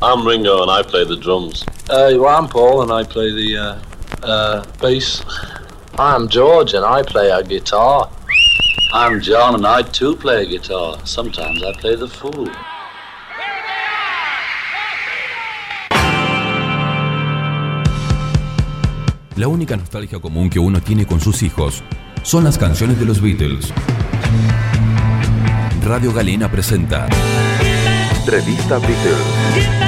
I'm Ringo and I play the drums. Uh, well, I'm Paul and I play the uh, uh, bass. I'm George and I play a guitar. I'm John and I too play a guitar. Sometimes I play the fool. La única nostalgia común que uno tiene con sus hijos son las canciones de los Beatles. Radio Galena presenta Revista Beatles.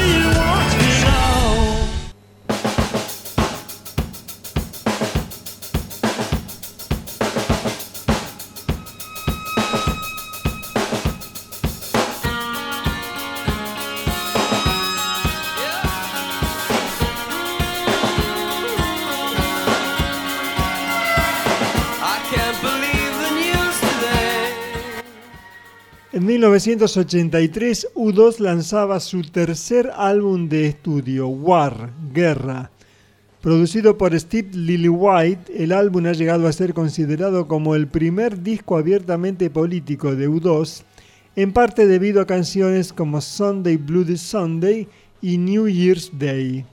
1983, U2 lanzaba su tercer álbum de estudio, War, Guerra. Producido por Steve Lillywhite, el álbum ha llegado a ser considerado como el primer disco abiertamente político de U2, en parte debido a canciones como Sunday Bloody Sunday y New Year's Day.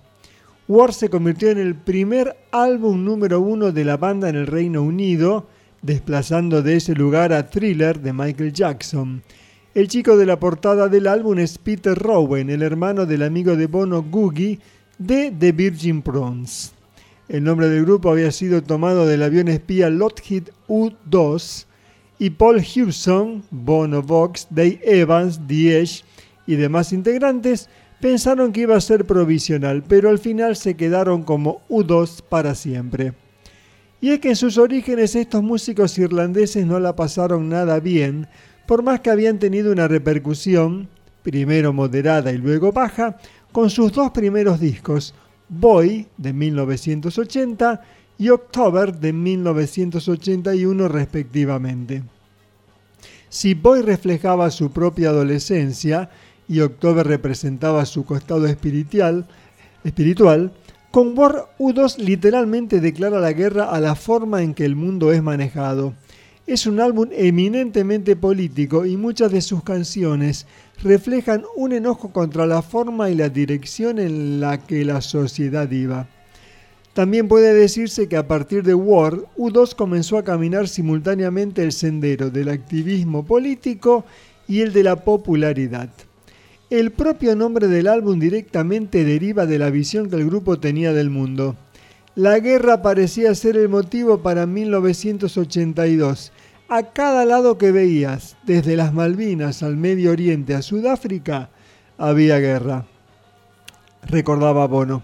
War se convirtió en el primer álbum número uno de la banda en el Reino Unido, desplazando de ese lugar a Thriller de Michael Jackson. El chico de la portada del álbum es Peter Rowan, el hermano del amigo de Bono Googie de The Virgin Prawns. El nombre del grupo había sido tomado del avión espía Lockheed U-2 y Paul Hewson, Bono Vox, Dave Evans, Diez y demás integrantes pensaron que iba a ser provisional, pero al final se quedaron como U2 para siempre. Y es que en sus orígenes estos músicos irlandeses no la pasaron nada bien, por más que habían tenido una repercusión, primero moderada y luego baja, con sus dos primeros discos, Boy de 1980 y October de 1981 respectivamente. Si Boy reflejaba su propia adolescencia y October representaba su costado espiritual, con War U2 literalmente declara la guerra a la forma en que el mundo es manejado es un álbum eminentemente político y muchas de sus canciones reflejan un enojo contra la forma y la dirección en la que la sociedad iba. También puede decirse que a partir de War, U2 comenzó a caminar simultáneamente el sendero del activismo político y el de la popularidad. El propio nombre del álbum directamente deriva de la visión que el grupo tenía del mundo. La guerra parecía ser el motivo para 1982. A cada lado que veías, desde las Malvinas al Medio Oriente a Sudáfrica, había guerra. Recordaba Bono.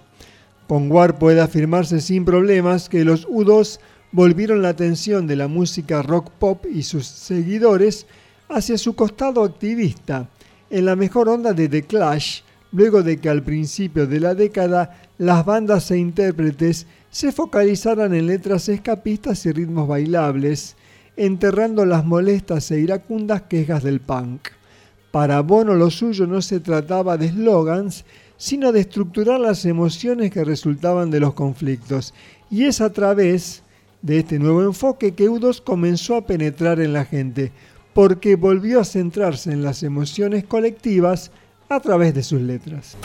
Con War puede afirmarse sin problemas que los U2 volvieron la atención de la música rock pop y sus seguidores hacia su costado activista, en la mejor onda de The Clash, luego de que al principio de la década las bandas e intérpretes se focalizaran en letras escapistas y ritmos bailables, enterrando las molestas e iracundas quejas del punk. Para Bono lo suyo no se trataba de slogans, sino de estructurar las emociones que resultaban de los conflictos. Y es a través de este nuevo enfoque que U2 comenzó a penetrar en la gente, porque volvió a centrarse en las emociones colectivas a través de sus letras.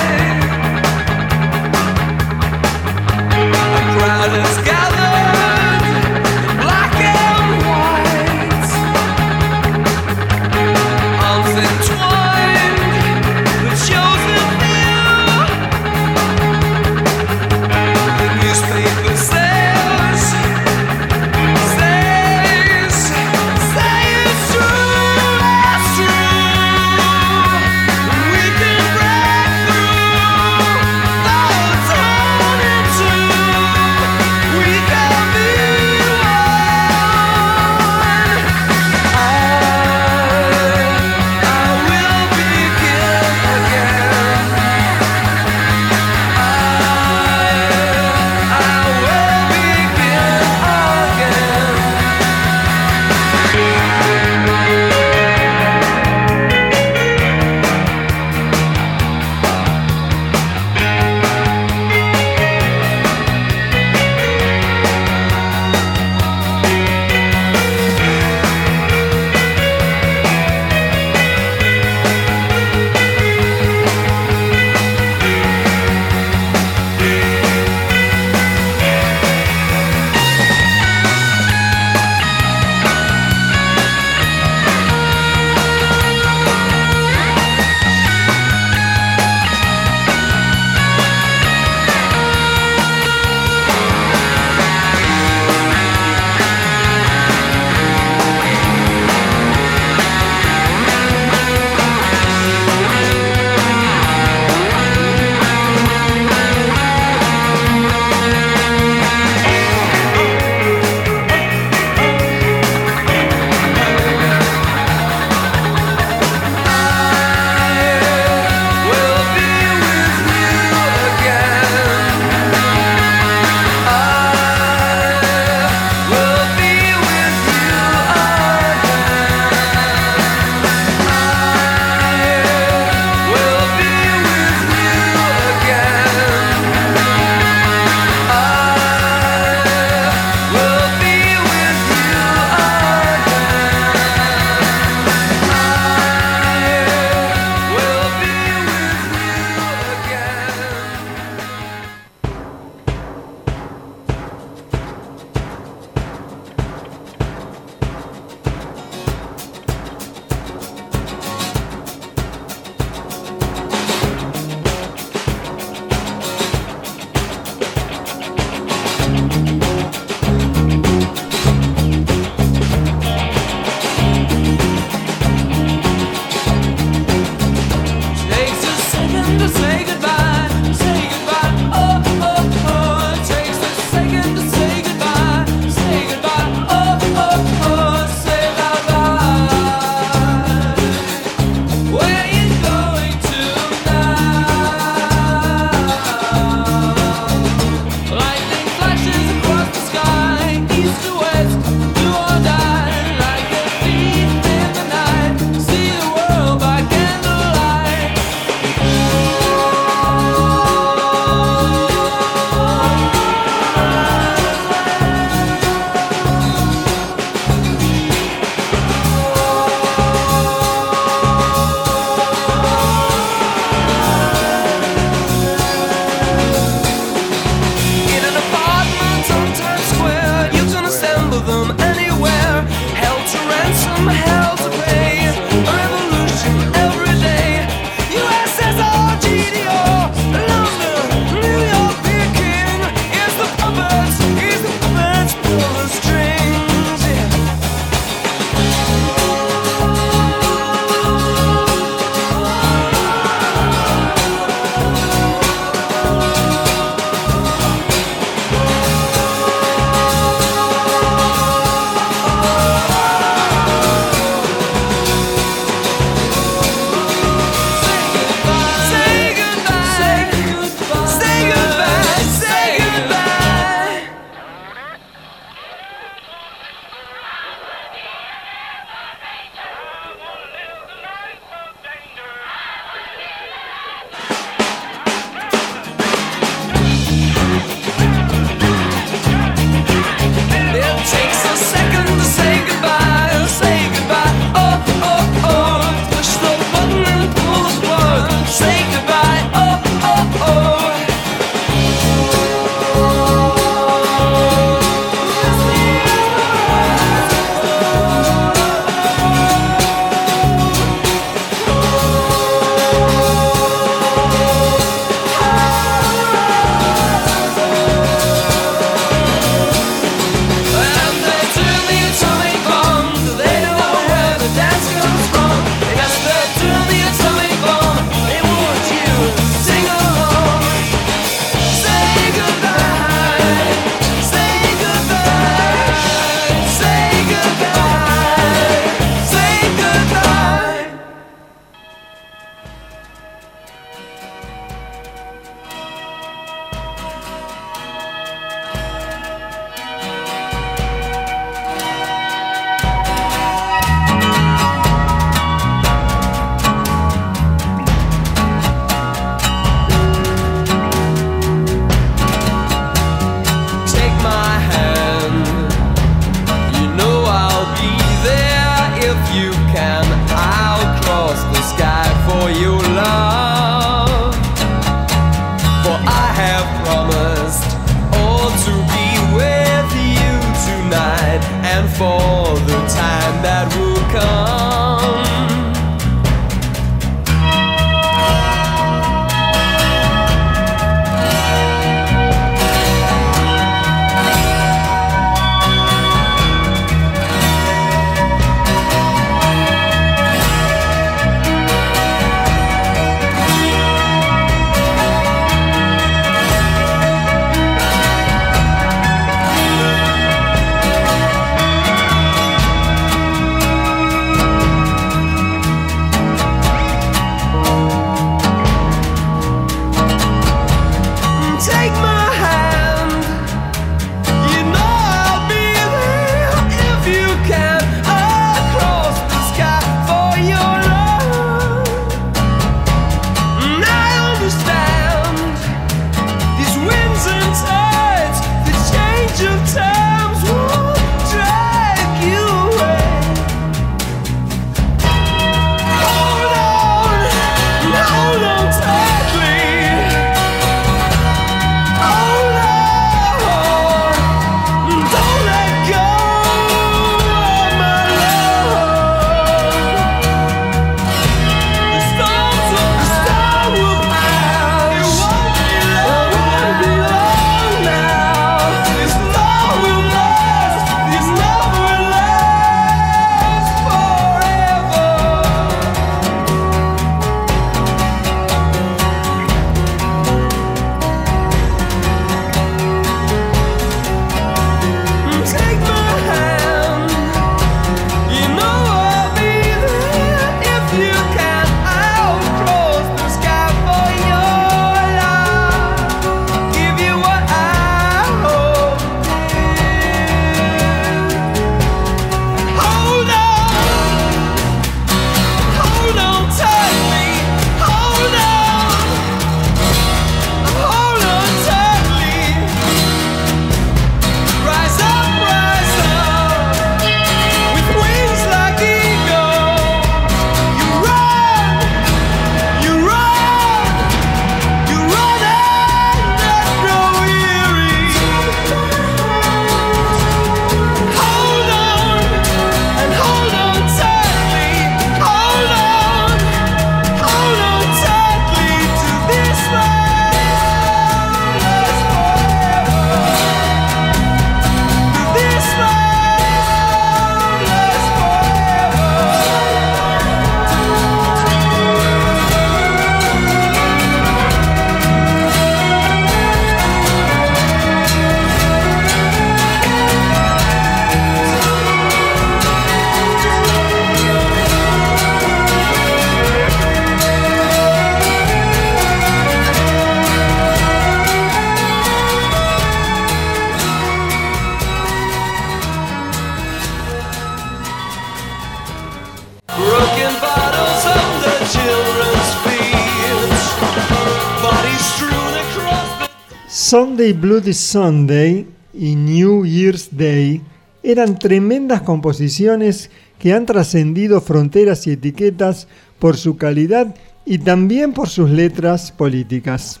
Bloody Sunday y New Year's Day eran tremendas composiciones que han trascendido fronteras y etiquetas por su calidad y también por sus letras políticas.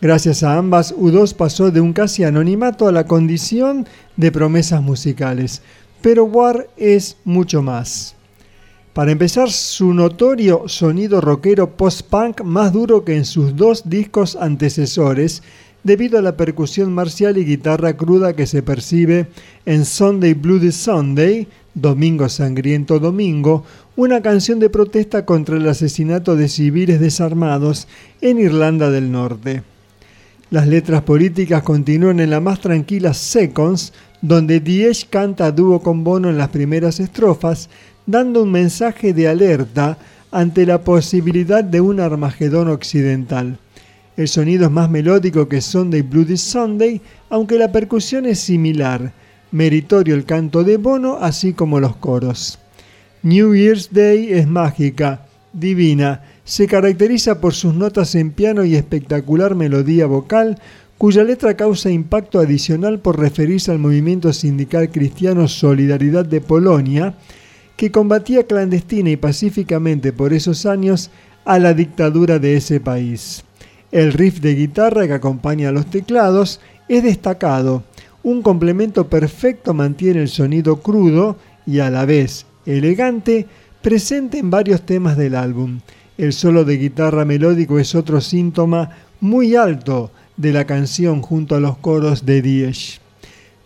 Gracias a ambas, U2 pasó de un casi anonimato a la condición de promesas musicales, pero War es mucho más. Para empezar, su notorio sonido rockero post-punk más duro que en sus dos discos antecesores, debido a la percusión marcial y guitarra cruda que se percibe en Sunday Bloody Sunday, Domingo Sangriento Domingo, una canción de protesta contra el asesinato de civiles desarmados en Irlanda del Norte. Las letras políticas continúan en la más tranquila Seconds, donde Diez canta a dúo con Bono en las primeras estrofas, dando un mensaje de alerta ante la posibilidad de un Armagedón occidental. El sonido es más melódico que Sunday Bloody Sunday, aunque la percusión es similar. Meritorio el canto de Bono, así como los coros. New Year's Day es mágica, divina, se caracteriza por sus notas en piano y espectacular melodía vocal, cuya letra causa impacto adicional por referirse al movimiento sindical cristiano Solidaridad de Polonia, que combatía clandestina y pacíficamente por esos años a la dictadura de ese país. El riff de guitarra que acompaña a los teclados es destacado, Un complemento perfecto mantiene el sonido crudo y a la vez elegante presente en varios temas del álbum. El solo de guitarra melódico es otro síntoma muy alto de la canción junto a los coros de Diez.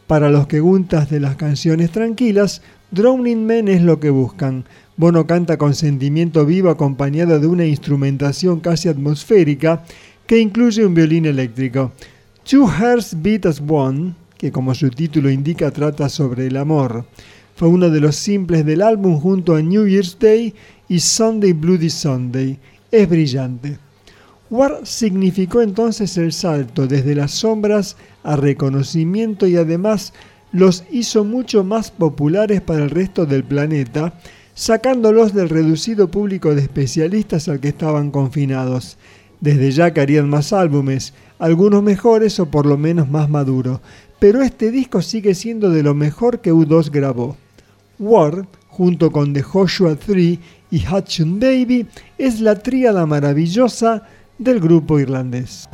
Para los que gustas de las canciones tranquilas, Drowning Men es lo que buscan. Bono canta con sentimiento vivo acompañado de una instrumentación casi atmosférica que incluye un violín eléctrico. Two Hearts Beat as One, que como su título indica trata sobre el amor, fue uno de los simples del álbum junto a New Year's Day y Sunday Bloody Sunday. Es brillante. War significó entonces el salto desde las sombras a reconocimiento y además los hizo mucho más populares para el resto del planeta, sacándolos del reducido público de especialistas al que estaban confinados. Desde ya que harían más álbumes, algunos mejores o por lo menos más maduros, pero este disco sigue siendo de lo mejor que U2 grabó. War, junto con The Joshua 3 y Hudson Baby, es la tríada maravillosa del grupo irlandés.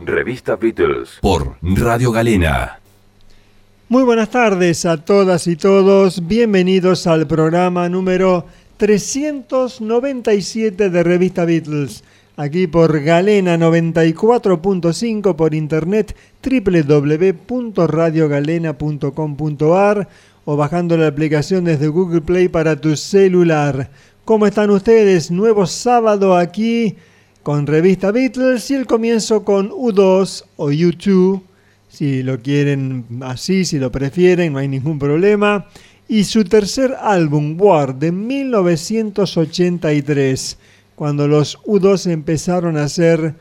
Revista Beatles por Radio Galena. Muy buenas tardes a todas y todos. Bienvenidos al programa número 397 de Revista Beatles. Aquí por Galena 94.5 por internet www.radiogalena.com.ar o bajando la aplicación desde Google Play para tu celular. ¿Cómo están ustedes? Nuevo sábado aquí con Revista Beatles y el comienzo con U2 o U2 si lo quieren así, si lo prefieren, no hay ningún problema. Y su tercer álbum, War, de 1983, cuando los U2 empezaron a ser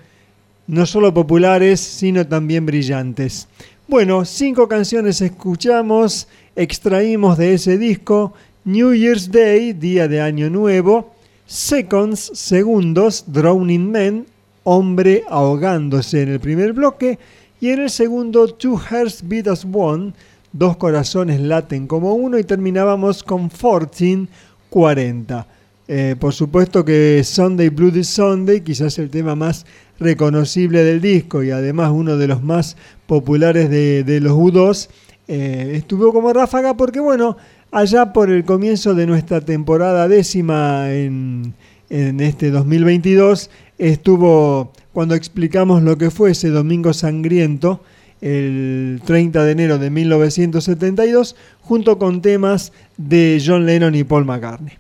no solo populares, sino también brillantes. Bueno, cinco canciones escuchamos, extraímos de ese disco New Year's Day, Día de Año Nuevo, Seconds, Segundos, Drowning Men, Hombre ahogándose en el primer bloque, y en el segundo, Two Hearts Beat as One, dos corazones laten como uno, y terminábamos con 1440. Eh, por supuesto que Sunday Bloody Sunday, quizás el tema más reconocible del disco y además uno de los más populares de, de los U2, eh, estuvo como ráfaga porque, bueno, allá por el comienzo de nuestra temporada décima en, este 2022, estuvo cuando explicamos lo que fue ese Domingo Sangriento, el 30 de enero de 1972, junto con temas de John Lennon y Paul McCartney.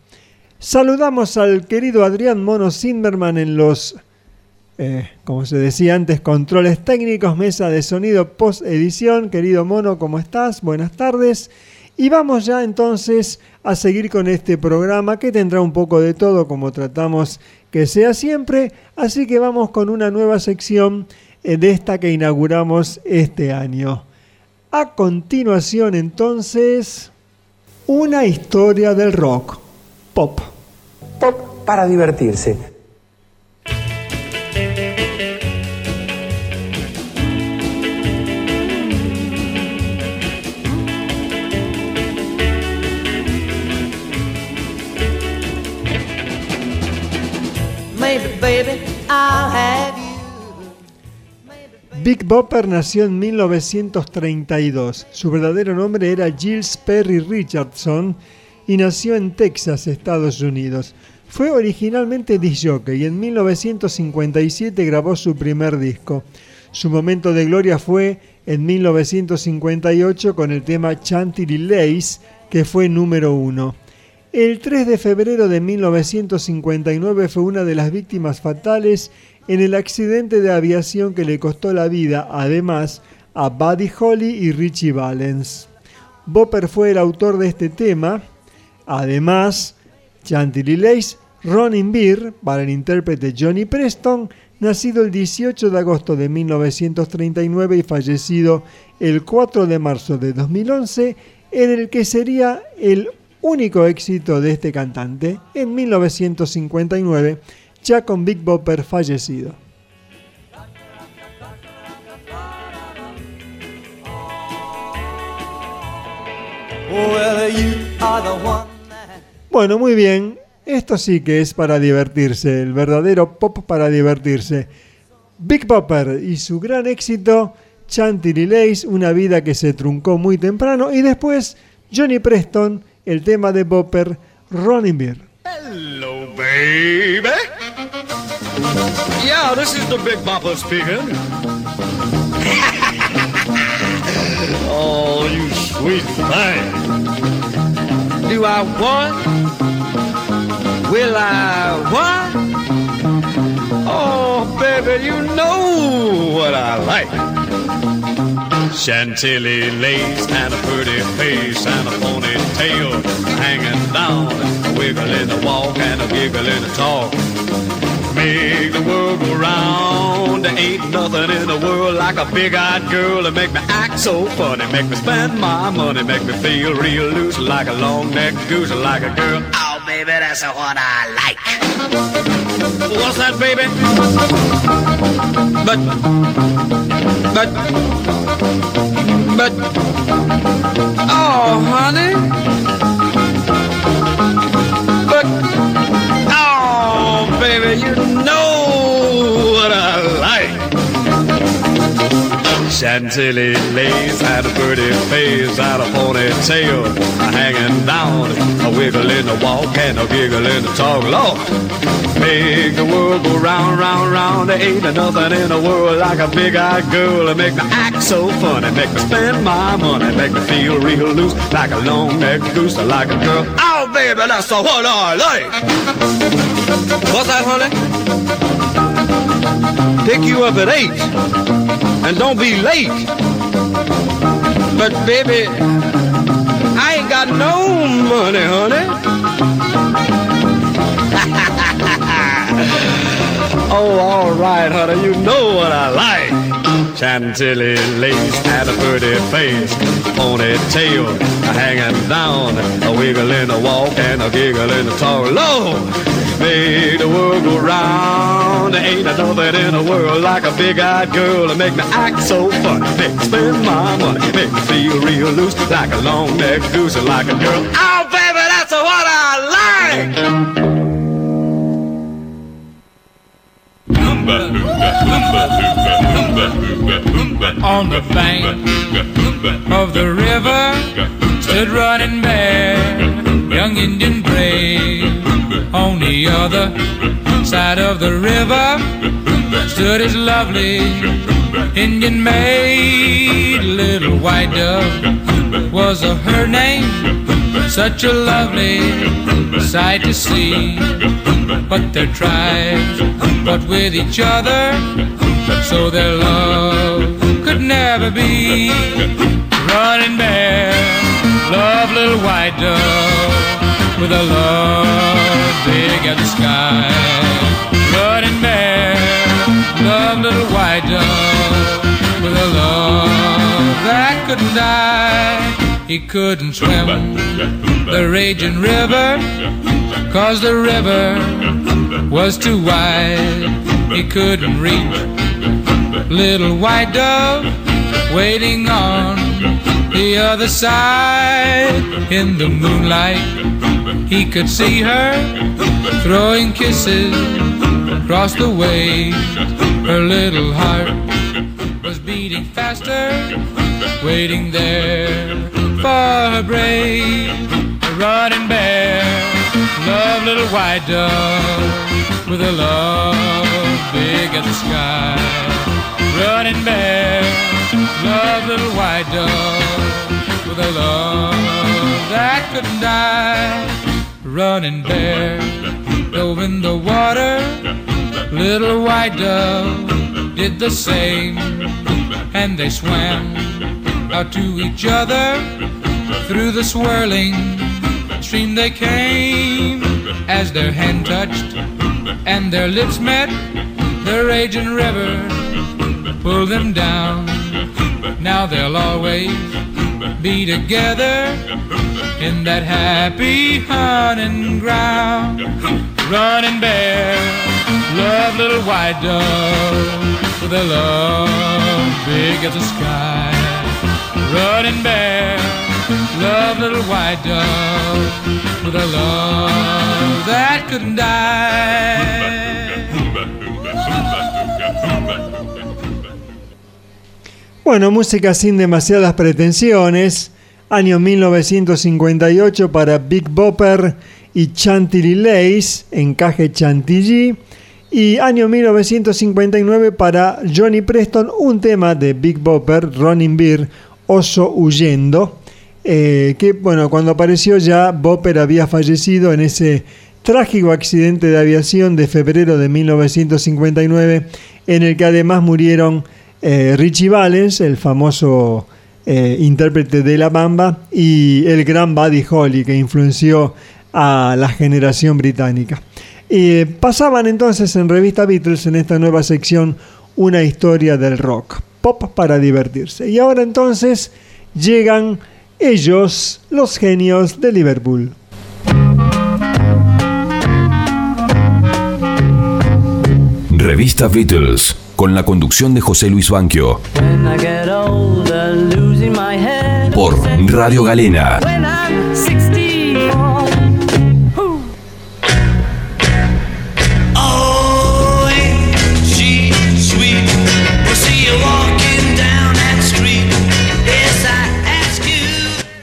Saludamos al querido Adrián Mono Zimmerman en los, eh, como se decía antes, controles técnicos, mesa de sonido post edición. Querido Mono, ¿cómo estás? Buenas tardes. Y vamos ya entonces a seguir con este programa que tendrá un poco de todo como tratamos que sea siempre. Así que vamos con una nueva sección eh, de esta que inauguramos este año. A continuación entonces, una historia del rock. Pop. Pop para divertirse. Big Bopper nació en 1932. Su verdadero nombre era Giles Perry Richardson y nació en Texas, Estados Unidos. Fue originalmente disc-jockey y en 1957 grabó su primer disco. Su momento de gloria fue en 1958 con el tema Chantilly Lace, que fue número uno. El 3 de febrero de 1959 fue una de las víctimas fatales en el accidente de aviación que le costó la vida, además, a Buddy Holly y Richie Valens. Bopper fue el autor de este tema. Además, Chantilly Lace, Ronin Beer, para el intérprete Johnny Preston, nacido el 18 de agosto de 1939 y fallecido el 4 de marzo de 2011, en el que sería el único éxito de este cantante en 1959, ya con Big Bopper fallecido. Bueno, muy bien. Esto sí que es para divertirse, el verdadero pop para divertirse. Big Bopper y su gran éxito, Chantilly Lace, una vida que se truncó muy temprano, y después Johnny Preston, el tema de Bopper, Running Beer. Hello, baby. Yeah, this is the Big Bopper speaking. oh, you sweet thing. Do I want? Will I want? Oh, baby, you know what I like. Chantilly lace and a pretty face and a ponytail hanging down, a wiggle in the walk and a giggle in the talk. Make the world go round. There ain't nothing in the world like a big-eyed girl to make me act so funny, make me spend my money, make me feel real loose like a long-necked goose, like a girl. Baby, that's what I like. What's that, baby? But, but, but, oh, honey. Chantilly lace had a pretty face, had a ponytail hanging down, a wiggle in the walk and a giggle in the talk. Lord, make the world go round, round, round. There ain't nothing in the world like a big-eyed girl to make me act so funny, make me spend my money, make me feel real loose like a long-necked goose, like a girl. Oh, baby, that's the what I like. What's that, honey? Pick you up at eight and don't be late. But baby, I ain't got no money, honey. oh, all right, honey, you know what I like. Chantilly lace had a pretty face, ponytail hanging down, a wiggle in the walk and a giggle in the talk. Lord, made the world go round. Ain't nothing in the world like a big-eyed girl to make me act so funny, make me spend my money, make me feel real loose like a long-necked goose, like a girl. Oh, baby, that's what I like. On the bank of the river stood running bear, young Indian brave. On the other side of the river stood his lovely Indian maid, little white dove was her name. Such a lovely sight to see. But their tribes fought with each other, so their love could never be. Running bear, love little white dove with a love big as the sky. Running bear, love little white dove with a love that couldn't die. He couldn't swim the raging river, cause the river was too wide. He couldn't reach little white dove waiting on the other side in the moonlight. He could see her throwing kisses across the way. Her little heart was beating faster, waiting there for her brave. Running bear, love little white dove with a love big as the sky. Running bear, love little white dove with a love that couldn't die. running bear dove in the water. Little white dove did the same, and they swam out to each other through the swirling stream. They came as their hand touched and their lips met. The raging river pulled them down. Now they'll always be together in that happy hunting ground. Running bear, love little white dove with a love big as the sky. Running bear, love little white dove with a love that couldn't die. Bueno, música sin demasiadas pretensiones. Año 1958 para Big Bopper y Chantilly Lace, encaje Chantilly. Y año 1959 para Johnny Preston, un tema de Big Bopper, Running Beer, Oso Huyendo. eh, que bueno, cuando apareció ya Bopper había fallecido en ese trágico accidente de aviación de febrero de 1959, en el que además murieron eh, Richie Valens, el famoso eh, intérprete de La Bamba, y el gran Buddy Holly, que influenció a la generación británica. Pasaban entonces en Revista Beatles, en esta nueva sección, una historia del rock, pop para divertirse. Y ahora entonces llegan ellos, los genios de Liverpool. Revista Beatles, con la conducción de José Luis Banquio, older, por Radio Galena. When I'm 64. Who? Oh.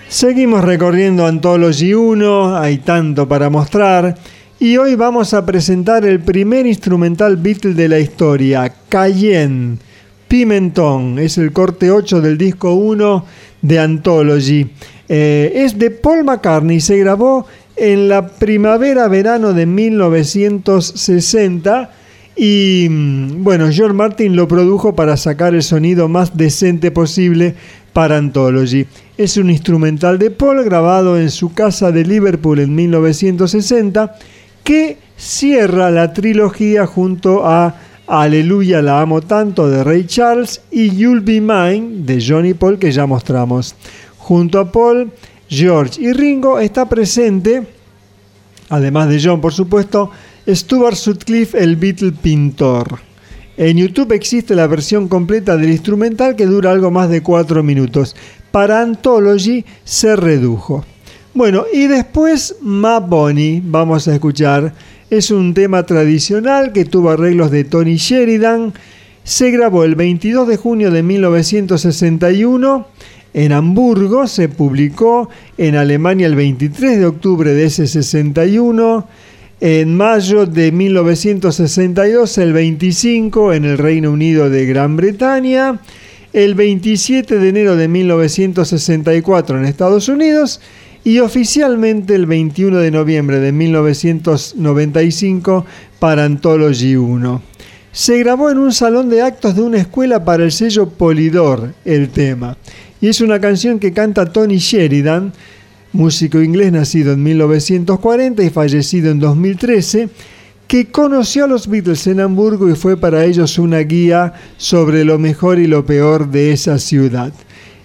Seguimos recorriendo Anthology 1, hay tanto para mostrar, y hoy vamos a presentar el primer instrumental Beatle de la historia, Cayenne. Pimentón, es el corte 8 del disco 1 de Anthology. Eh, es de Paul McCartney, se grabó en la primavera-verano de 1960 y mm, bueno, George Martin lo produjo para sacar el sonido más decente posible para Anthology. Es un instrumental de Paul grabado en su casa de Liverpool en 1960 que cierra la trilogía junto a Aleluya la amo tanto de Ray Charles y You'll Be Mine de Johnny Paul que ya mostramos. Junto a Paul, George y Ringo está presente, además de John por supuesto, Stuart Sutcliffe el Beatle pintor. En YouTube existe la versión completa del instrumental que dura algo más de 4 minutos. Para Anthology se redujo. Bueno, y después Ma vamos a escuchar. Es un tema tradicional que tuvo arreglos de Tony Sheridan. Se grabó el 22 de junio de 1961 en Hamburgo, se publicó en Alemania el 23 de octubre de ese 61. En mayo de 1962, el 25 en el Reino Unido de Gran Bretaña. El 27 de enero de 1964 en Estados Unidos y oficialmente el 21 de noviembre de 1995 para Anthology 1. Se grabó en un salón de actos de una escuela para el sello Polydor el tema, y es una canción que canta Tony Sheridan, músico inglés nacido en 1940 y fallecido en 2013, que conoció a los Beatles en Hamburgo y fue para ellos una guía sobre lo mejor y lo peor de esa ciudad.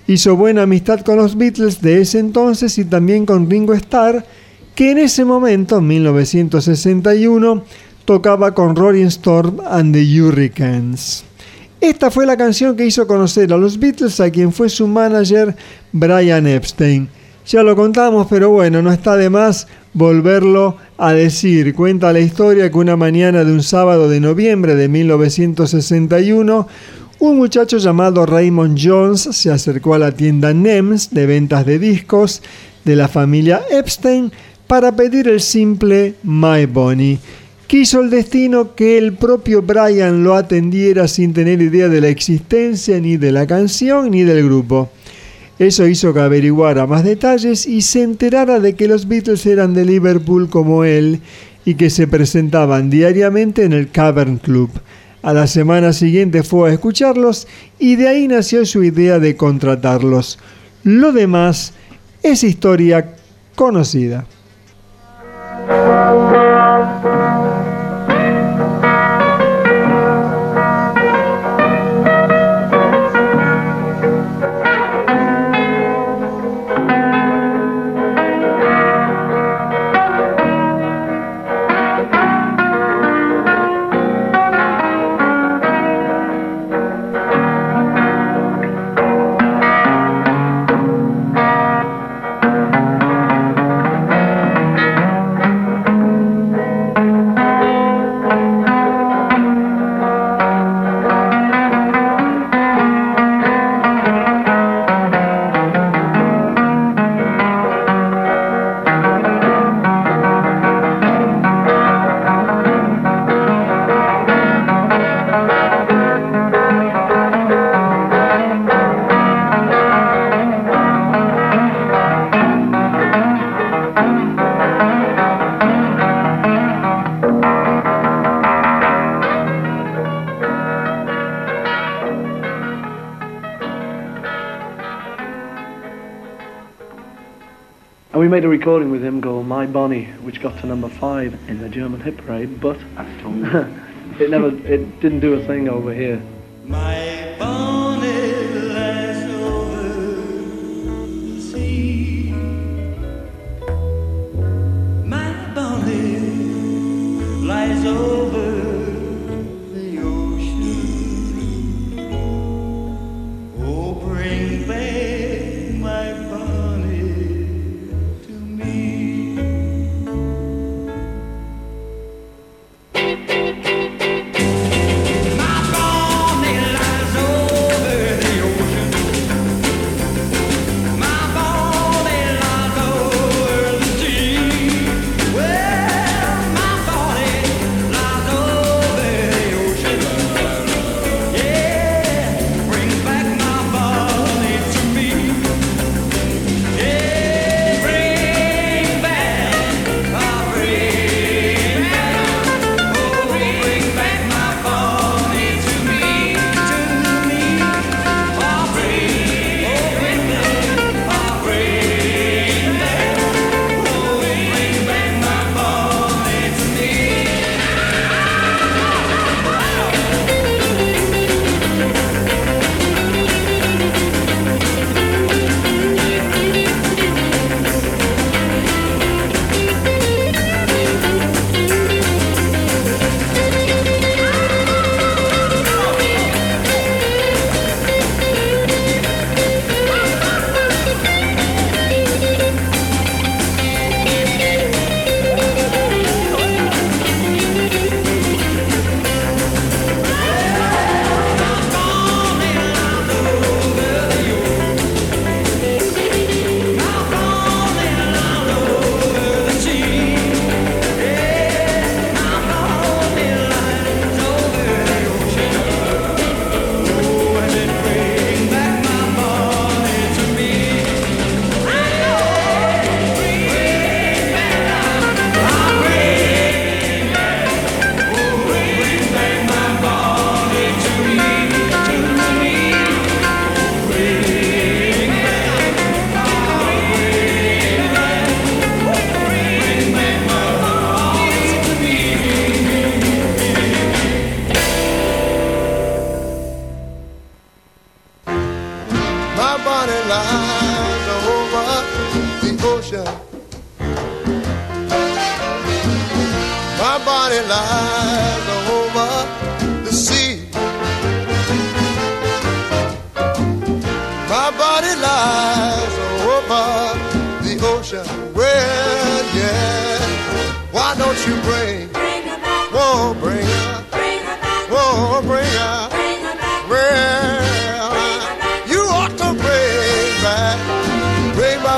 Hizo buena amistad con los Beatles de ese entonces y también con Ringo Starr, que en ese momento, en 1961, tocaba con Rolling Storm and the Hurricanes. Esta fue la canción que hizo conocer a los Beatles a quien fue su manager Brian Epstein. Ya lo contamos, pero bueno, no está de más volverlo a decir. Cuenta la historia que una mañana de un sábado de noviembre de 1961, un muchacho llamado Raymond Jones se acercó a la tienda NEMS de ventas de discos de la familia Epstein para pedir el simple My Bonnie. Quiso el destino que el propio Brian lo atendiera sin tener idea de la existencia ni de la canción ni del grupo. Eso hizo que averiguara más detalles y se enterara de que los Beatles eran de Liverpool como él y que se presentaban diariamente en el Cavern Club. A la semana siguiente fue a escucharlos y de ahí nació su idea de contratarlos. Lo demás es historia conocida. We made a recording with him called My Bonnie, which got to number five in the German hit parade, but it never, it didn't do a thing over here.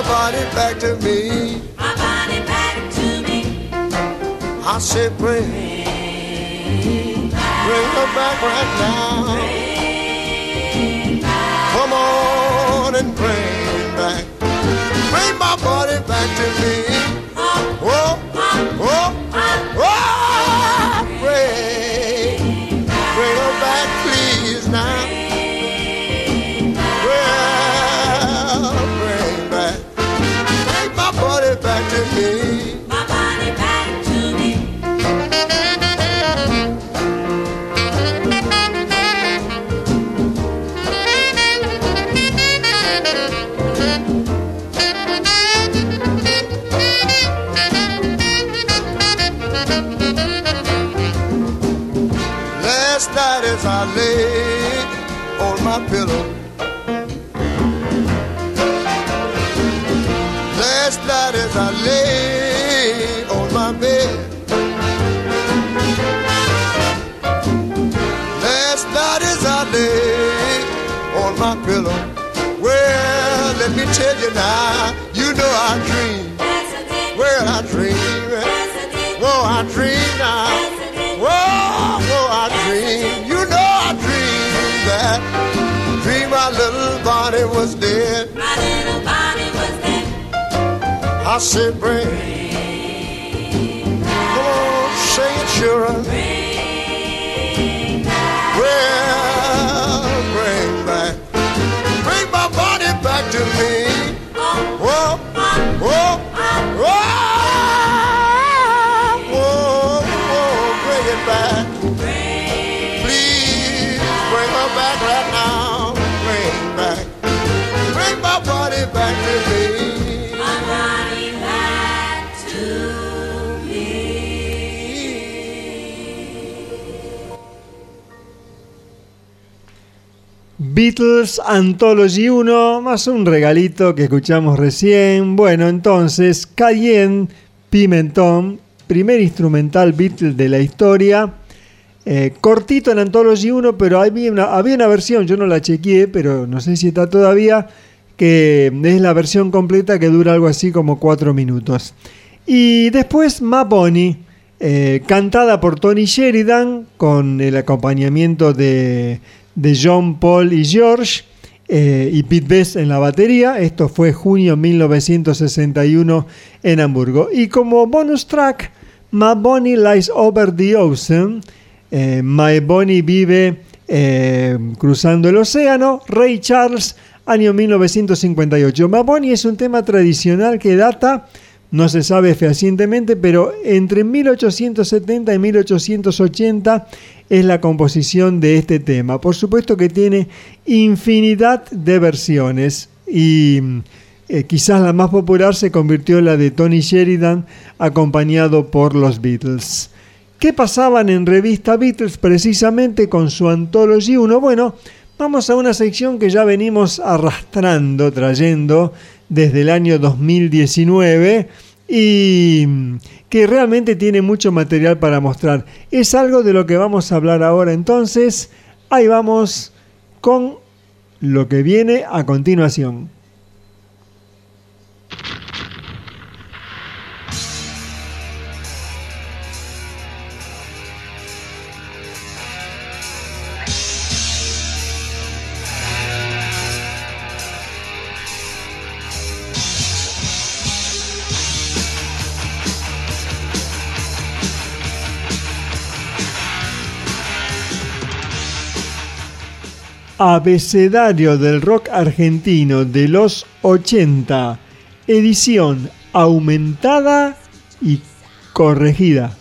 my body back to me. My body back to me. I say, bring, bring, her back right now. Come on and bring back. Bring my body back to me. Oh, oh, oh. oh. As I lay on my pillow. Last night as I lay on my bed. Last night as I lay on my pillow. Well, let me tell you now, you know I dream. Said, bring. Come on, sing it, children. Well, bring back. Bring my Bonnie back to me. Whoa, whoa, whoa. Beatles Anthology 1, más un regalito que escuchamos recién. Bueno, entonces, Cayenne Pimentón, primer instrumental Beatles de la historia. Eh, cortito en Anthology 1, pero había una, había una versión, yo no la chequeé, pero no sé si está todavía, que es la versión completa que dura algo así como 4 minutos. Y después Maponi, eh, cantada por Tony Sheridan con el acompañamiento de, de John, Paul y George eh, y Pete Best en la batería. Esto fue junio 1961 en Hamburgo. Y como bonus track, My Bonnie Lies Over the Ocean. eh, My Bonnie vive eh, cruzando el océano. Ray Charles, año 1958. My Bonnie es un tema tradicional que data no se sabe fehacientemente, pero entre 1870 y 1880 es la composición de este tema. Por supuesto que tiene infinidad de versiones y eh, quizás la más popular se convirtió en la de Tony Sheridan acompañado por los Beatles. ¿Qué pasaban en revista Beatles precisamente con su Anthology 1? Bueno, vamos a una sección que ya venimos arrastrando, trayendo desde el año 2019 y que realmente tiene mucho material para mostrar. Es algo de lo que vamos a hablar ahora entonces. Ahí vamos con lo que viene a continuación. Abecedario del rock argentino de los 80, edición aumentada y corregida.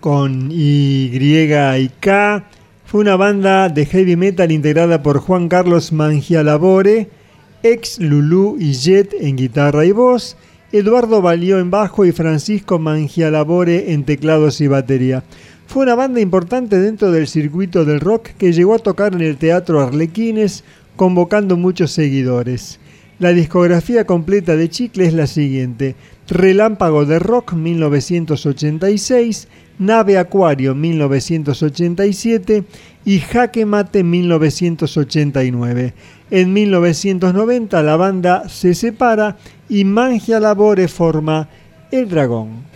Con Y y K, fue una banda de heavy metal integrada por Juan Carlos Mangialabore, ex Lulú y Jet en guitarra y voz, Eduardo Valió en bajo y Francisco Mangialabore en teclados y batería. Fue una banda importante dentro del circuito del rock que llegó a tocar en el Teatro Arlequines, convocando muchos seguidores. La discografía completa de Chicle es la siguiente: Relámpago de Rock 1986, Nave Acuario 1987 y Jaque Mate 1989. En 1990 la banda se separa y Mangia Labore forma El Dragón.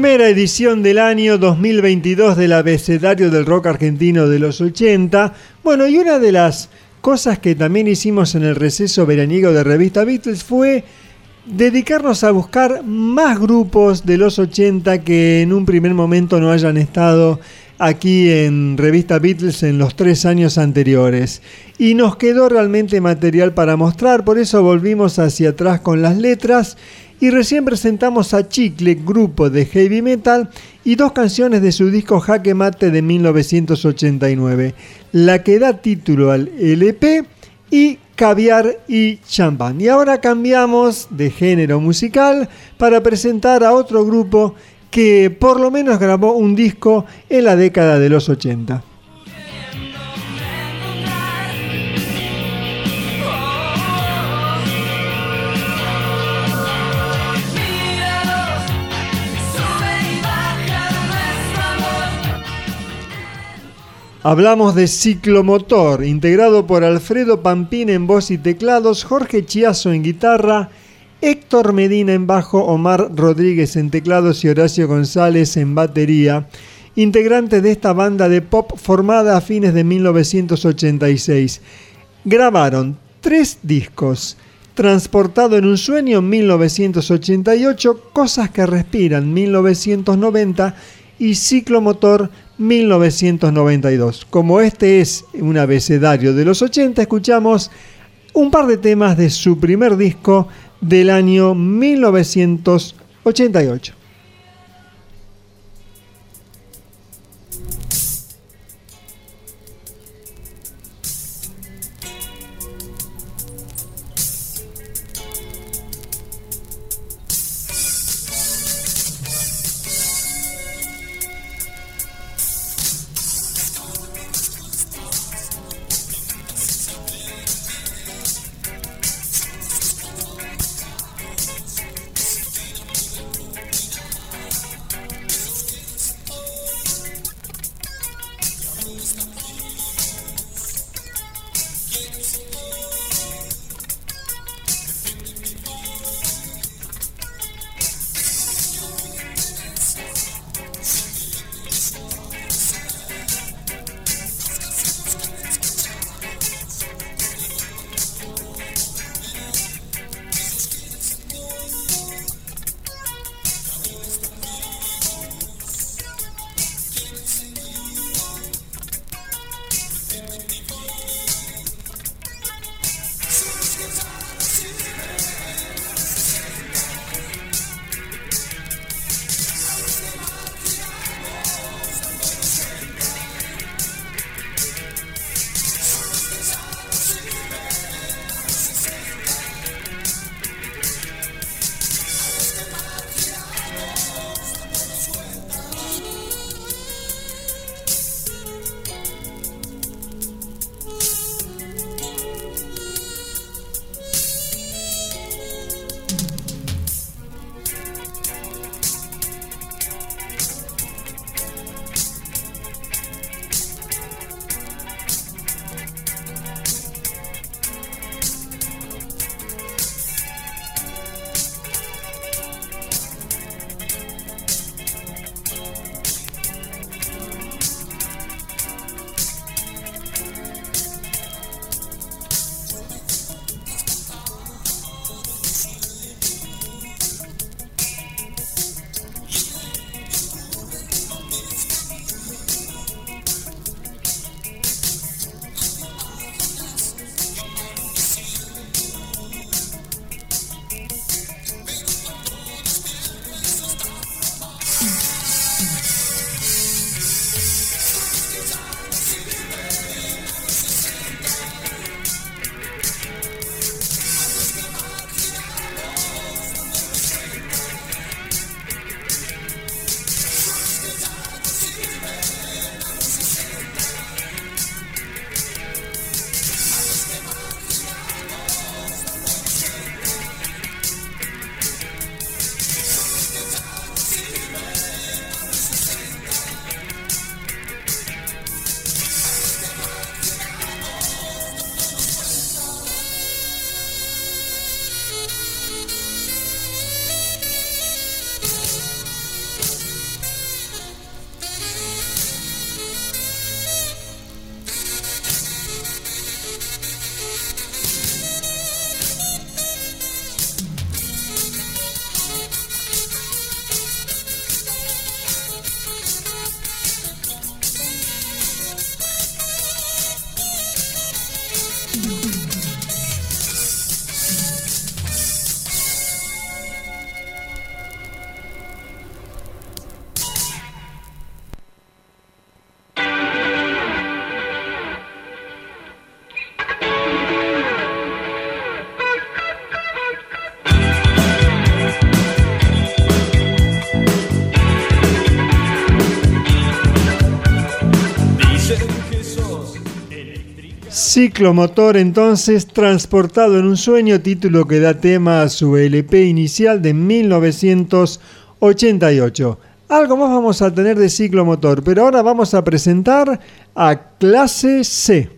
Primera edición del año 2022 del abecedario del rock argentino de los 80. Bueno, y una de las cosas que también hicimos en el receso veraniego de Revista Beatles fue dedicarnos a buscar más grupos de los 80 que en un primer momento no hayan estado aquí en Revista Beatles en los tres años anteriores. Y nos quedó realmente material para mostrar, por eso volvimos hacia atrás con las letras y recién presentamos a Chicle, grupo de heavy metal, y dos canciones de su disco Jaque Mate de 1989, la que da título al LP y caviar y champán. Y ahora cambiamos de género musical para presentar a otro grupo que por lo menos grabó un disco en la década de los 80. Hablamos de ciclomotor, integrado por Alfredo Pampín en voz y teclados, Jorge Chiazo en guitarra, Héctor Medina en bajo, Omar Rodríguez en teclados y Horacio González en batería, integrantes de esta banda de pop formada a fines de 1986. Grabaron tres discos. Transportado en un sueño 1988, Cosas que respiran 1990 y Ciclomotor 1992. Como este es un abecedario de los 80, escuchamos un par de temas de su primer disco del año 1988. Ciclomotor entonces transportado en un sueño, título que da tema a su LP inicial de 1988. Algo más vamos a tener de ciclomotor, pero ahora vamos a presentar a clase C.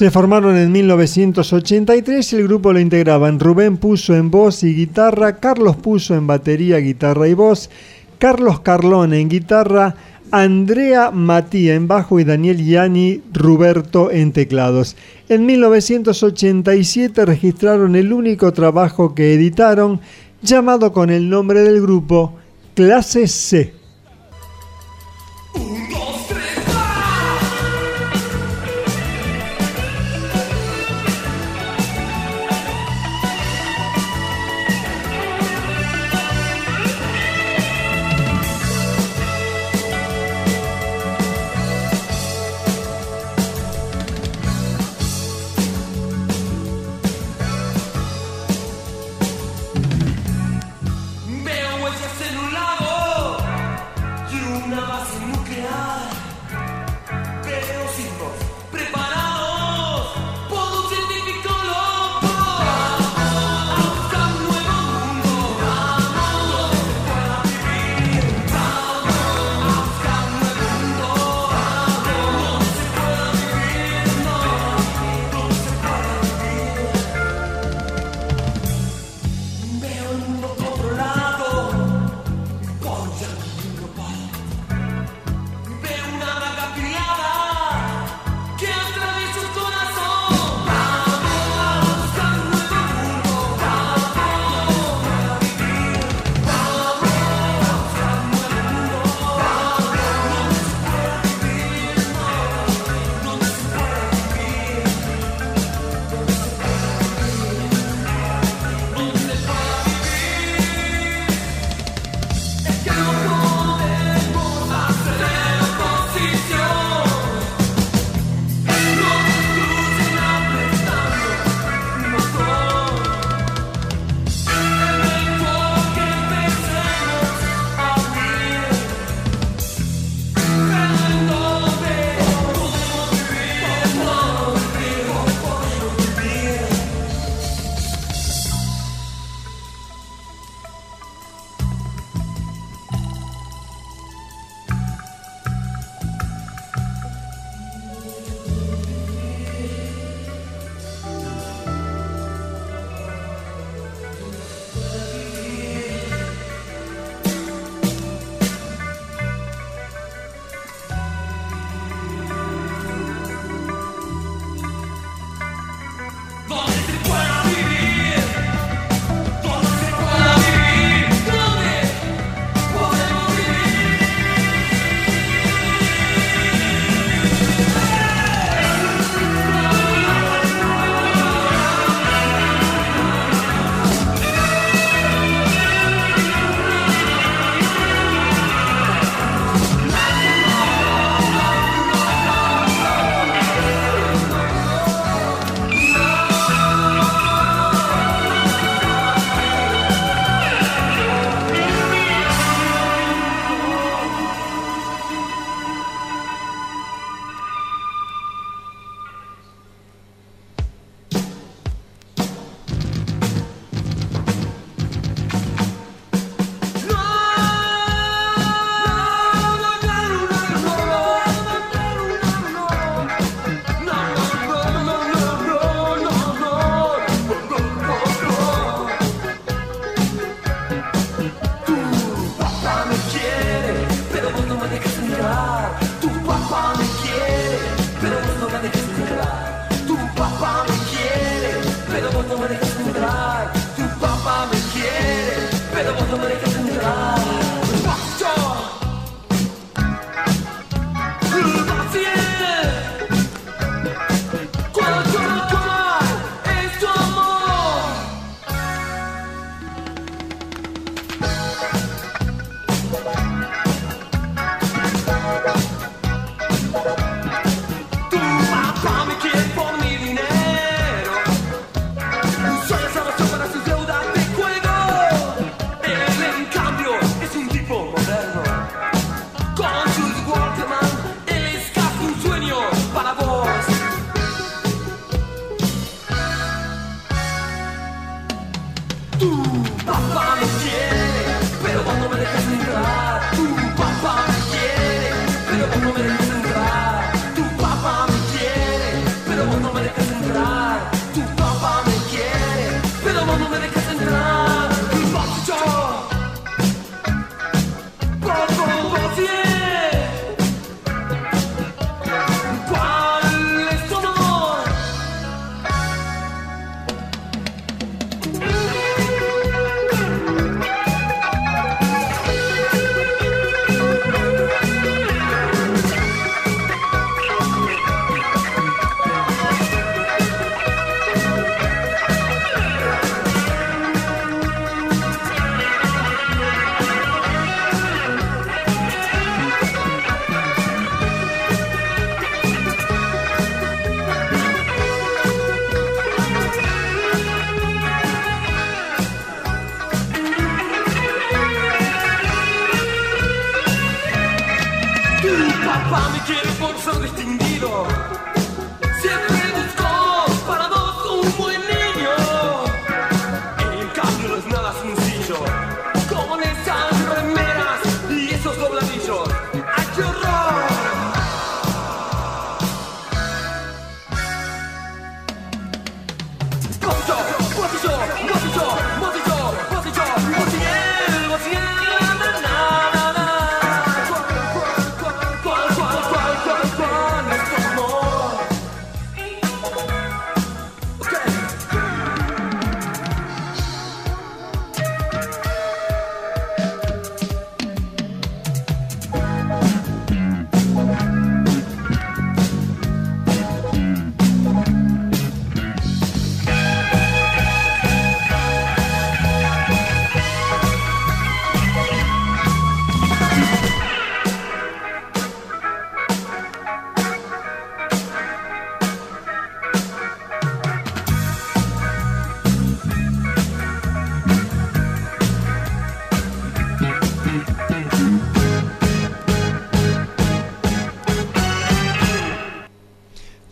Se formaron en 1983 y el grupo lo integraban Rubén Puso en voz y guitarra, Carlos Puso en batería, guitarra y voz, Carlos Carlón en guitarra, Andrea Matía en bajo y Daniel Gianni Ruberto en teclados. En 1987 registraron el único trabajo que editaron, llamado con el nombre del grupo Clase C.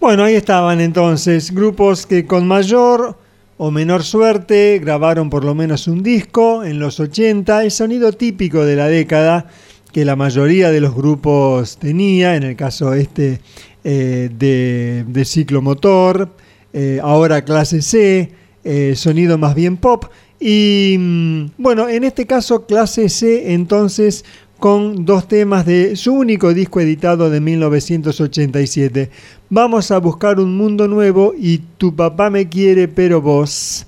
Bueno, ahí estaban entonces grupos que con mayor o menor suerte grabaron por lo menos un disco en los 80, el sonido típico de la década que la mayoría de los grupos tenía, en el caso este eh, de, ciclomotor, eh, ahora clase C, eh, sonido más bien pop. Y mm, bueno, en este caso clase C entonces con dos temas de su único disco editado de 1987. Vamos a buscar un mundo nuevo y tu papá me quiere pero vos.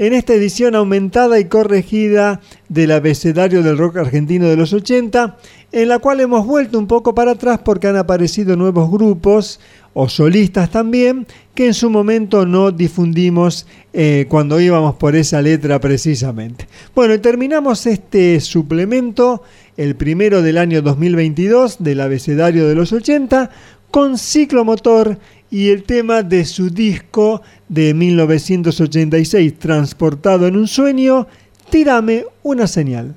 En esta edición aumentada y corregida del abecedario del rock argentino de los 80, en la cual hemos vuelto un poco para atrás porque han aparecido nuevos grupos o solistas también que en su momento no difundimos eh, cuando íbamos por esa letra precisamente. Bueno, y terminamos este suplemento, el primero del año 2022 del abecedario de los 80, con ciclomotor y el tema de su disco de 1986, transportado en un sueño, Tírame una señal.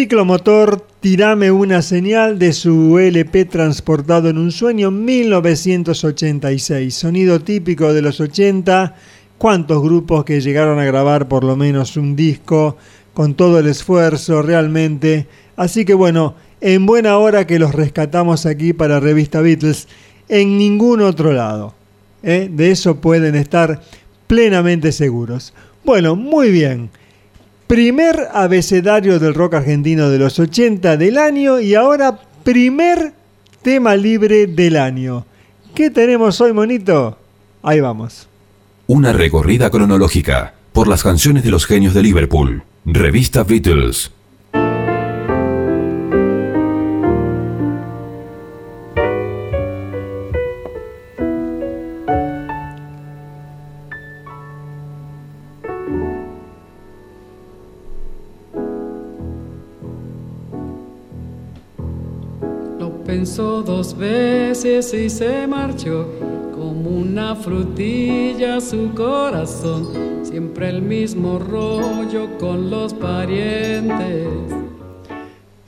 Ciclomotor, tirame una señal de su LP transportado en un sueño 1986. Sonido típico de los 80. ¿Cuántos grupos que llegaron a grabar por lo menos un disco con todo el esfuerzo realmente? Así que bueno, en buena hora que los rescatamos aquí para Revista Beatles, en ningún otro lado. ¿eh? De eso pueden estar plenamente seguros. Bueno, muy bien. Primer abecedario del rock argentino de los 80 del año y ahora primer tema libre del año. ¿Qué tenemos hoy, monito? Ahí vamos. Una recorrida cronológica por las canciones de los genios de Liverpool. Revista Beatles. Pensó dos veces y se marchó como una frutilla su corazón. Siempre el mismo rollo con los parientes.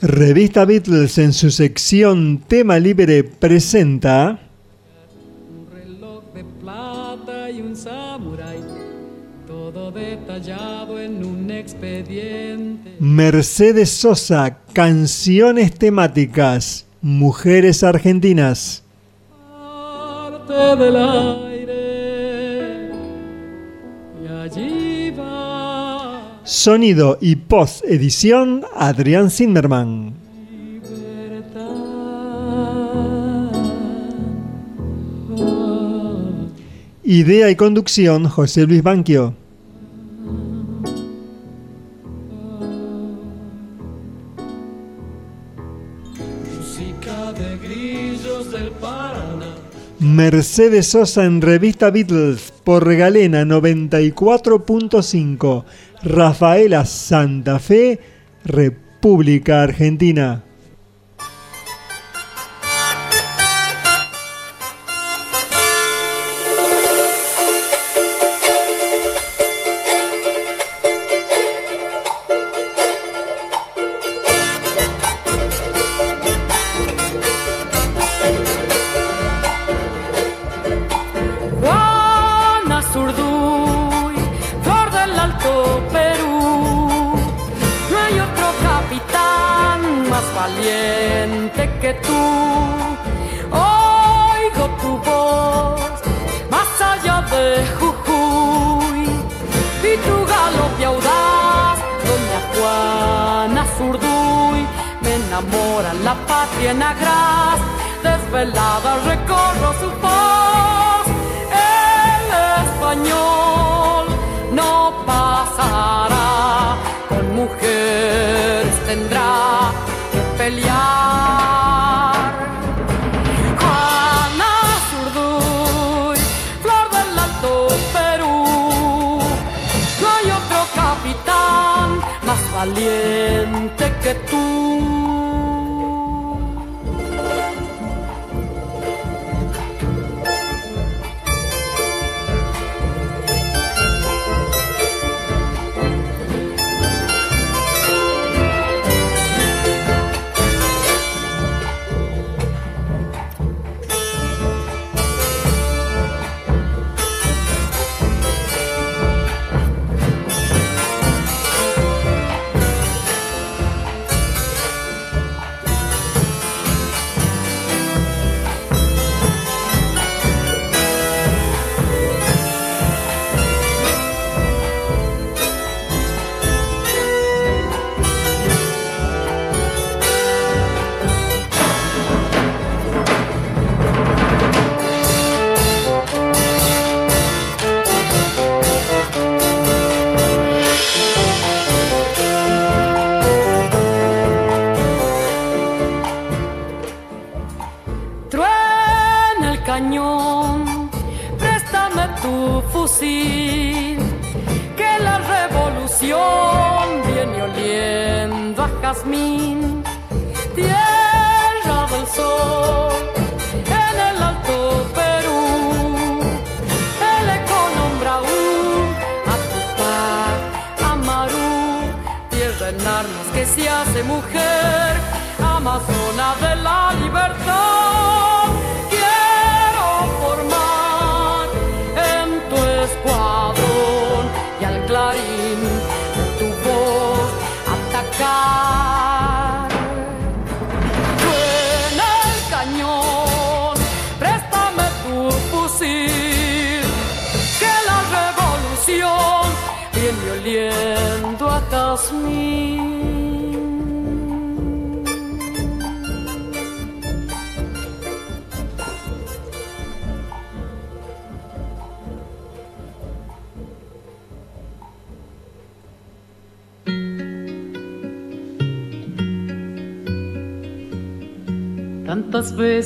Revista Beatles en su sección Tema Libre presenta Un reloj de plata y un samurái. Todo detallado en un expediente. Mercedes Sosa, canciones temáticas, mujeres argentinas. Parte del aire. Y allí va. Sonido y post edición Adrián Zimmerman. Idea y conducción José Luis Banquio. Mercedes Sosa en Revista Beatles por Galena 94.5. Rafaela Santa Fe, República Argentina.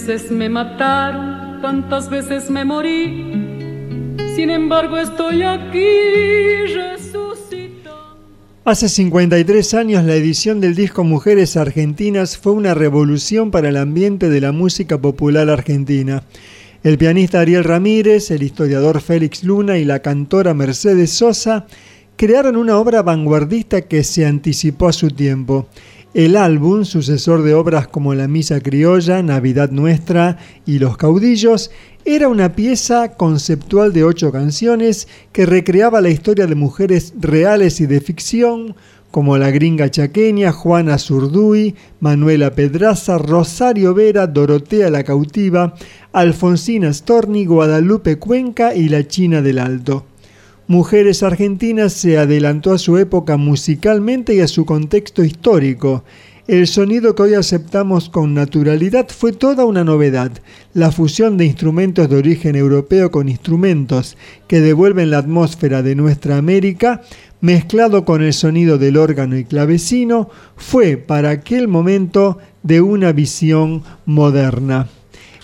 Veces me mataron, tantas veces me morí. Sin embargo, estoy aquí resucitando. Hace 53 años la edición del disco Mujeres Argentinas fue una revolución para el ambiente de la música popular argentina. El pianista Ariel Ramírez, el historiador Félix Luna y la cantora Mercedes Sosa crearon una obra vanguardista que se anticipó a su tiempo. El álbum, sucesor de obras como La Misa Criolla, Navidad Nuestra y Los Caudillos, era una pieza conceptual de ocho canciones que recreaba la historia de mujeres reales y de ficción, como la gringa chaqueña, Juana Zurduy, Manuela Pedraza, Rosario Vera, Dorotea la Cautiva, Alfonsina Storni, Guadalupe Cuenca y la China del Alto. Mujeres Argentinas se adelantó a su época musicalmente y a su contexto histórico. El sonido que hoy aceptamos con naturalidad fue toda una novedad, la fusión de instrumentos de origen europeo con instrumentos que devuelven la atmósfera de nuestra América, mezclado con el sonido del órgano y clavecino, fue para aquel momento de una visión moderna.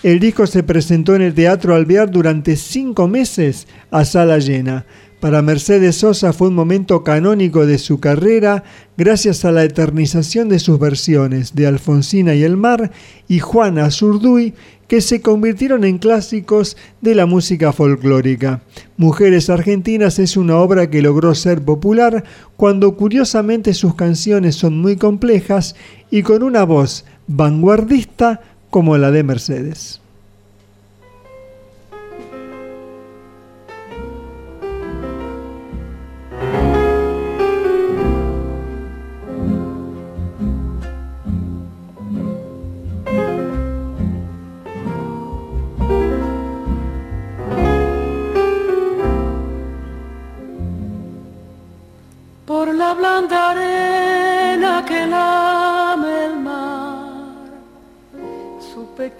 El disco se presentó en el Teatro Alvear durante cinco meses a sala llena. Para Mercedes Sosa fue un momento canónico de su carrera gracias a la eternización de sus versiones de Alfonsina y el mar y Juana Zurduy que se convirtieron en clásicos de la música folclórica. Mujeres Argentinas es una obra que logró ser popular cuando curiosamente sus canciones son muy complejas y con una voz vanguardista como la de Mercedes.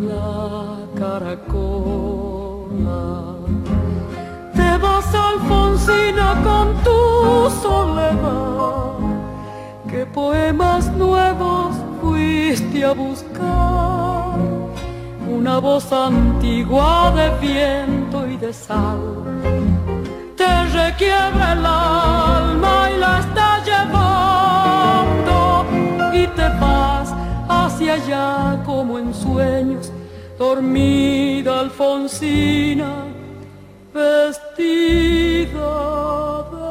la caracola. Te vas Alfonsina con tu soledad, qué poemas nuevos fuiste a buscar, una voz antigua de viento y de sal te requiebra el alma y la está llevando y te vas hacia allá como en sueños, dormida Alfonsina, vestida de.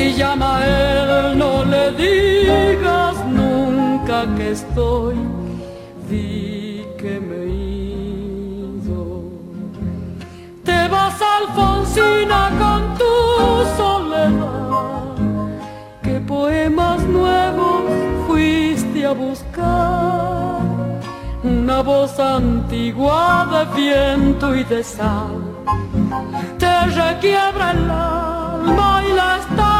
Si llama a él, no le digas nunca que estoy, di que me he ido. Te vas Alfonsina con tu soledad, que poemas nuevos fuiste a buscar. Una voz antigua de viento y de sal te requiebra el alma y la está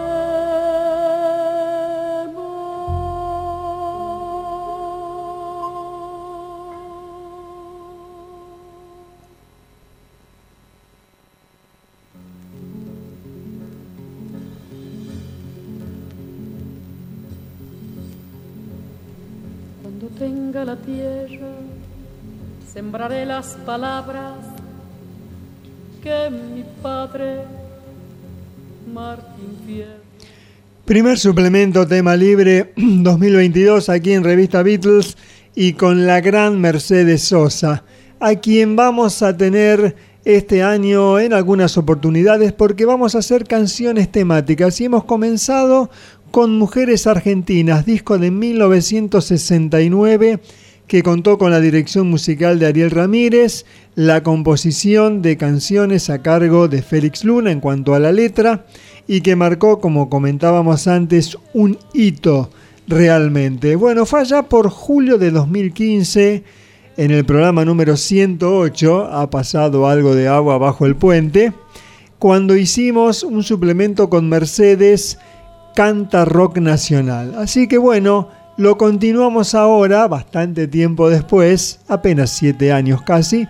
la tierra, sembraré las palabras que mi padre Martín Fierro. Primer suplemento tema libre 2022 aquí en Revista Beatles y con la gran Mercedes Sosa, a quien vamos a tener este año en algunas oportunidades porque vamos a hacer canciones temáticas y hemos comenzado con Mujeres Argentinas, disco de 1969 que contó con la dirección musical de Ariel Ramírez, la composición de canciones a cargo de Félix Luna en cuanto a la letra y que marcó, como comentábamos antes, un hito realmente. Bueno, fue allá por julio de 2015, en el programa número 108, ha pasado algo de agua bajo el puente, cuando hicimos un suplemento con Mercedes Canta Rock Nacional. Así que bueno, lo continuamos ahora, bastante tiempo después, apenas siete años casi,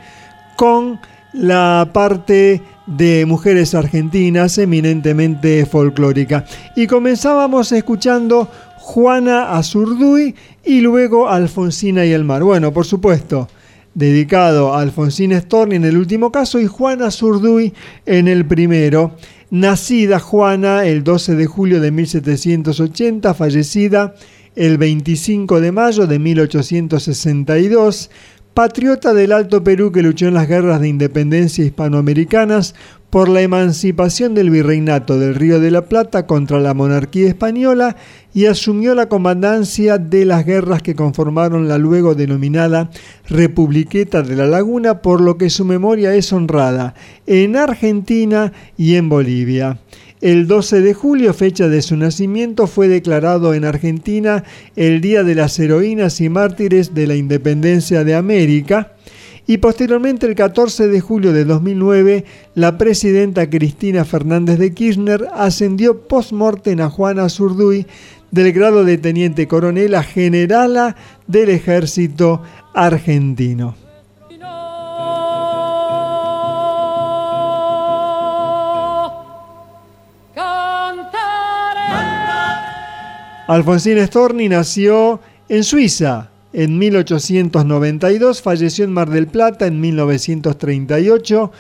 con la parte de mujeres argentinas eminentemente folclórica. Y comenzábamos escuchando Juana Azurduy y luego Alfonsina y el mar. Bueno, por supuesto, dedicado a Alfonsina Storni en el último caso y Juana Azurduy en el primero. Nacida Juana el 12 de julio de 1780, fallecida el 25 de mayo de 1862, patriota del Alto Perú que luchó en las guerras de independencia hispanoamericanas por la emancipación del virreinato del Río de la Plata contra la monarquía española y asumió la comandancia de las guerras que conformaron la luego denominada Republiqueta de la Laguna, por lo que su memoria es honrada en Argentina y en Bolivia. El 12 de julio, fecha de su nacimiento, fue declarado en Argentina el Día de las Heroínas y Mártires de la Independencia de América. Y posteriormente, el 14 de julio de 2009, la presidenta Cristina Fernández de Kirchner ascendió post-mortem a Juana Zurduy del grado de teniente coronel a generala del ejército argentino. Alfonsín Storni nació en Suiza en 1892, falleció en Mar del Plata en 1938,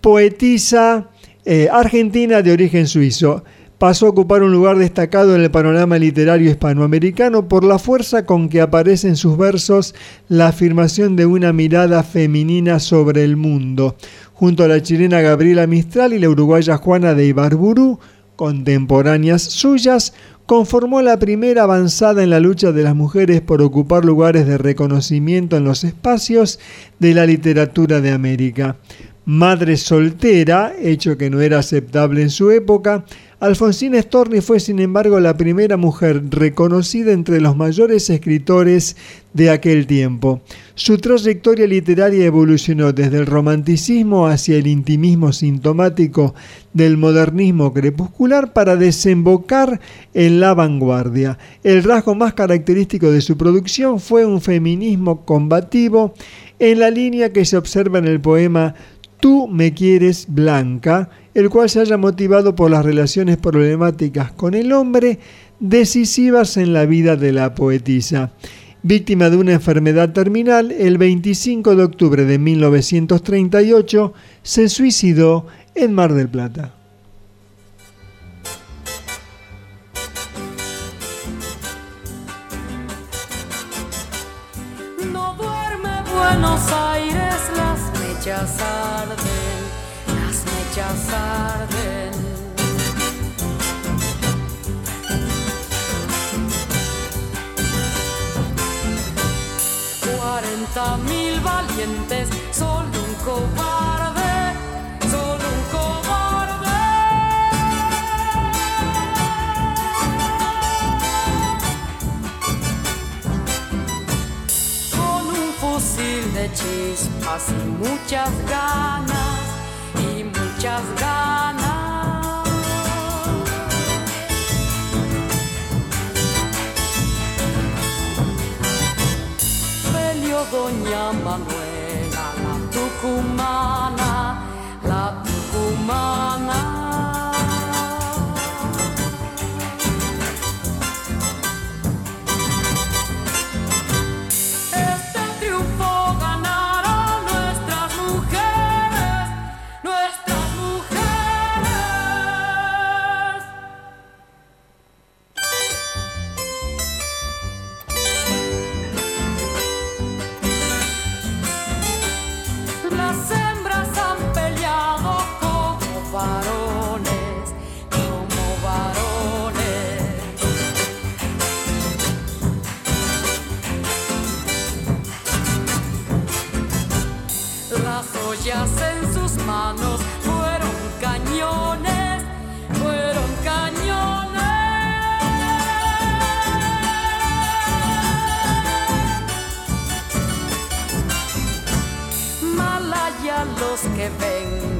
poetisa eh, argentina de origen suizo. Pasó a ocupar un lugar destacado en el panorama literario hispanoamericano por la fuerza con que aparece en sus versos la afirmación de una mirada femenina sobre el mundo. Junto a la chilena Gabriela Mistral y la uruguaya Juana de Ibarburu, contemporáneas suyas, conformó la primera avanzada en la lucha de las mujeres por ocupar lugares de reconocimiento en los espacios de la literatura de América. Madre soltera, hecho que no era aceptable en su época, Alfonsina Storni fue sin embargo la primera mujer reconocida entre los mayores escritores de aquel tiempo. Su trayectoria literaria evolucionó desde el romanticismo hacia el intimismo sintomático del modernismo crepuscular para desembocar en la vanguardia. El rasgo más característico de su producción fue un feminismo combativo en la línea que se observa en el poema Tú me quieres blanca, el cual se haya motivado por las relaciones problemáticas con el hombre decisivas en la vida de la poetisa. Víctima de una enfermedad terminal, el 25 de octubre de 1938 se suicidó en Mar del Plata. No duerme Buenos Aires, las mechas Cuarenta mil valientes, solo un cobarde, solo un cobarde. con un fusil de chispas y muchas ganas, muchas ganas. Doña Manuela, la tucumana, la tucumana. Ollas en sus manos fueron cañones, fueron cañones. Malaya los que vengan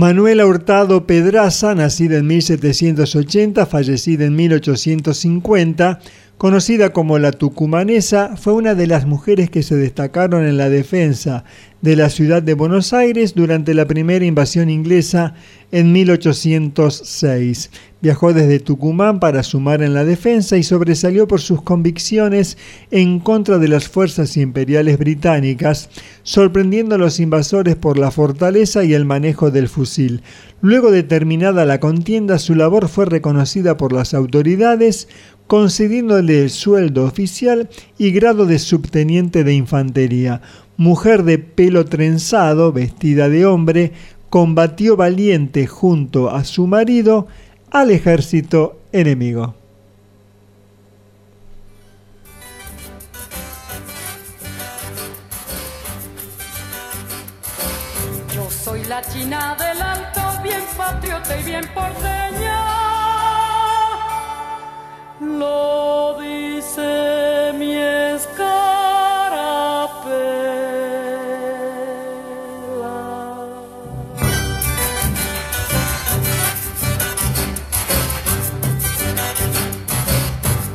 Manuela Hurtado Pedraza, nacida en 1780, fallecida en 1850, conocida como la tucumanesa, fue una de las mujeres que se destacaron en la defensa de la ciudad de Buenos Aires durante la primera invasión inglesa en 1806. Viajó desde Tucumán para sumar en la defensa y sobresalió por sus convicciones en contra de las fuerzas imperiales británicas, sorprendiendo a los invasores por la fortaleza y el manejo del fusil. Luego de terminada la contienda, su labor fue reconocida por las autoridades, concediéndole el sueldo oficial y grado de subteniente de infantería. Mujer de pelo trenzado, vestida de hombre, combatió valiente junto a su marido al ejército enemigo. Yo soy la china del alto, bien patriota y bien porteña. Lo dice mi escarapela.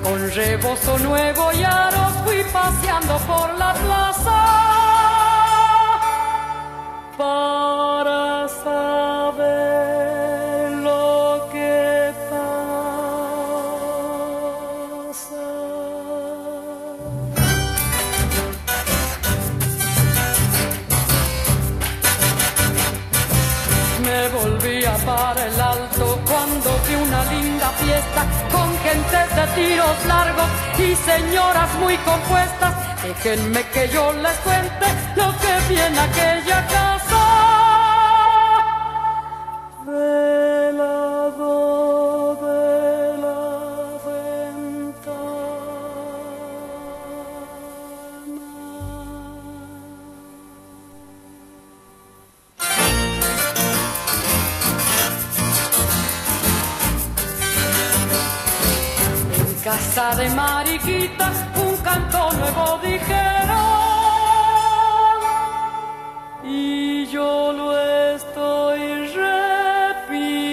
Con rebozo nuevo y aros fui paseando por la plaza para con gente de tiros largos y señoras muy compuestas. Déjenme que yo les cuente lo que vi en aquella casa. Casa de Mariquita un canto nuevo dijeron y yo lo estoy repitiendo.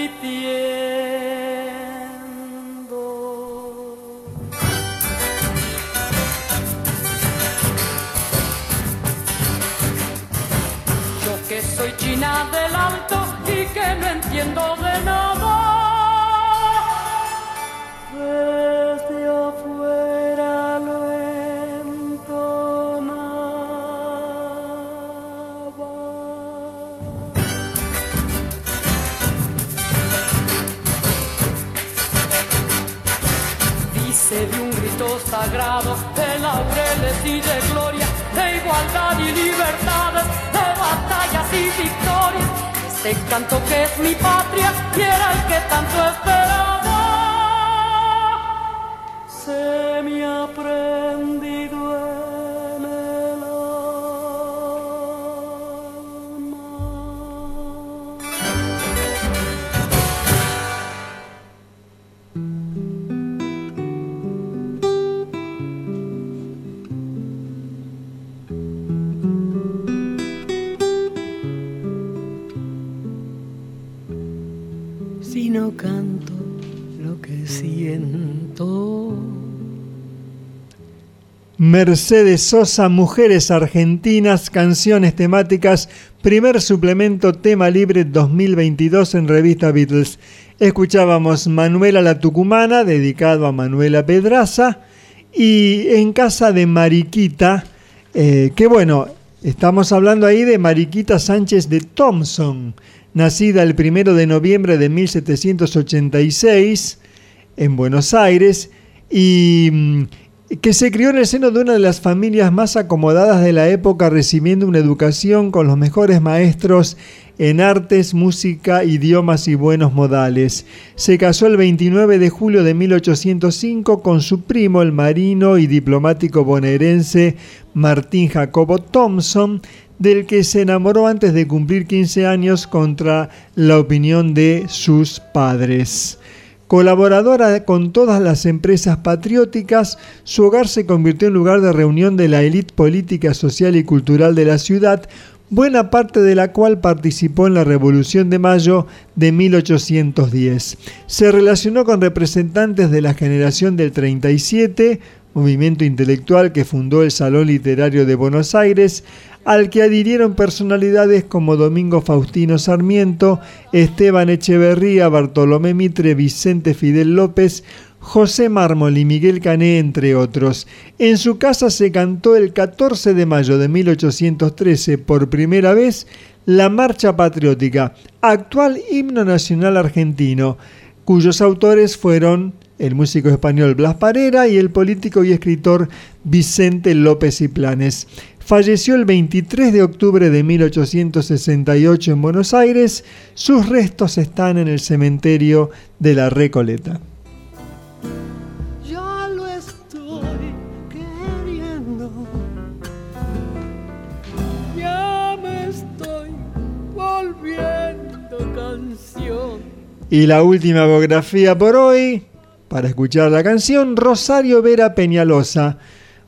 Yo que soy china del alto y que no entiendo y de gloria, de igualdad y libertades, de batallas y victorias. Este canto que es mi patria y era el que tanto esperaba. Se me ha Mercedes Sosa, Mujeres Argentinas, Canciones Temáticas, primer suplemento tema libre 2022 en revista Beatles. Escuchábamos Manuela la Tucumana, dedicado a Manuela Pedraza, y En Casa de Mariquita, eh, que bueno, estamos hablando ahí de Mariquita Sánchez de Thompson, nacida el primero de noviembre de 1786 en Buenos Aires, y mm, que se crió en el seno de una de las familias más acomodadas de la época, recibiendo una educación con los mejores maestros en artes, música, idiomas y buenos modales. Se casó el 29 de julio de 1805 con su primo, el marino y diplomático bonaerense Martín Jacobo Thompson, del que se enamoró antes de cumplir 15 años contra la opinión de sus padres. Colaboradora con todas las empresas patrióticas, su hogar se convirtió en lugar de reunión de la élite política, social y cultural de la ciudad, buena parte de la cual participó en la Revolución de Mayo de 1810. Se relacionó con representantes de la generación del 37, movimiento intelectual que fundó el Salón Literario de Buenos Aires, al que adhirieron personalidades como Domingo Faustino Sarmiento, Esteban Echeverría, Bartolomé Mitre, Vicente Fidel López, José Mármol y Miguel Cané, entre otros. En su casa se cantó el 14 de mayo de 1813 por primera vez la Marcha Patriótica, actual himno nacional argentino, cuyos autores fueron el músico español Blas Parera y el político y escritor Vicente López y Planes. Falleció el 23 de octubre de 1868 en Buenos Aires. Sus restos están en el cementerio de la Recoleta. Ya lo estoy queriendo. Ya me estoy volviendo canción. Y la última biografía por hoy, para escuchar la canción, Rosario Vera Peñalosa.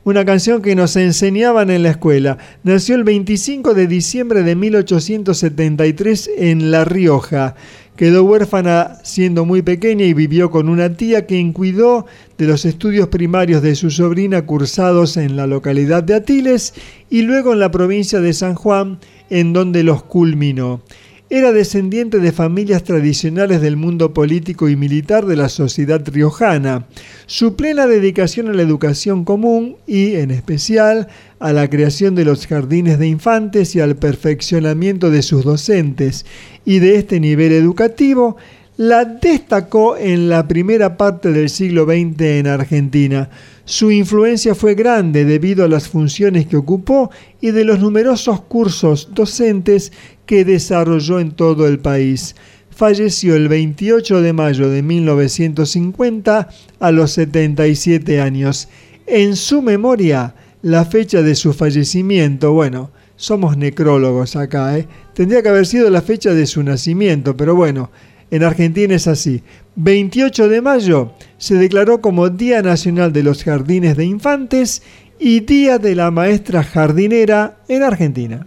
Una canción que nos enseñaban en la escuela. Nació el 25 de diciembre de 1873 en La Rioja. Quedó huérfana siendo muy pequeña y vivió con una tía quien cuidó de los estudios primarios de su sobrina cursados en la localidad de Atiles y luego en la provincia de San Juan, en donde los culminó. Era descendiente de familias tradicionales del mundo político y militar de la sociedad riojana. Su plena dedicación a la educación común y, en especial, a la creación de los jardines de infantes y al perfeccionamiento de sus docentes y de este nivel educativo, la destacó en la primera parte del siglo XX en Argentina. Su influencia fue grande debido a las funciones que ocupó y de los numerosos cursos docentes que desarrolló en todo el país. Falleció el 28 de mayo de 1950 a los 77 años. En su memoria, la fecha de su fallecimiento, bueno, somos necrólogos acá, ¿eh? tendría que haber sido la fecha de su nacimiento, pero bueno, en Argentina es así. 28 de mayo se declaró como Día Nacional de los Jardines de Infantes y Día de la Maestra Jardinera en Argentina.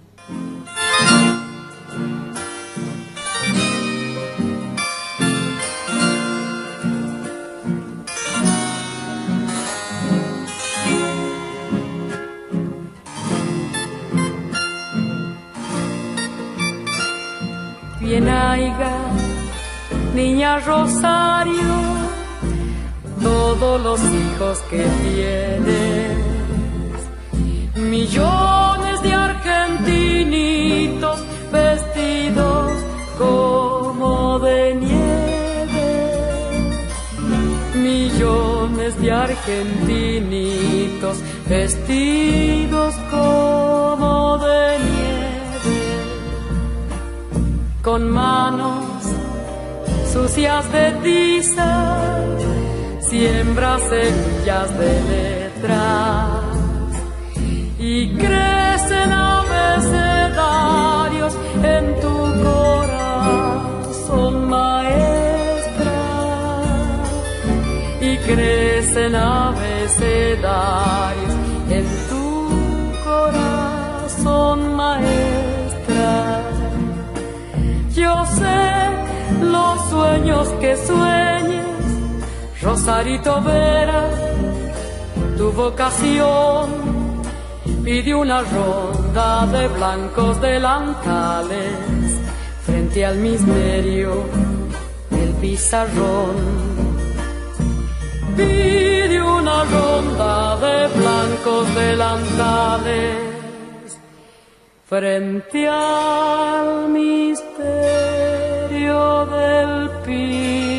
Bien niña Rosario, todos los hijos que tienes, millones de argentinitos vestidos como de nieve, millones de argentinitos vestidos como de nieve. Con manos sucias de tiza, siembra semillas de letras y crecen abecedarios en tu corazón, maestra, y crecen abecedarios en tu corazón, maestra. Yo sé sueños que sueñes, Rosarito Vera, tu vocación. Pide una ronda de blancos delantales frente al misterio del pizarrón. Pide una ronda de blancos delantales frente al misterio del pizarrón.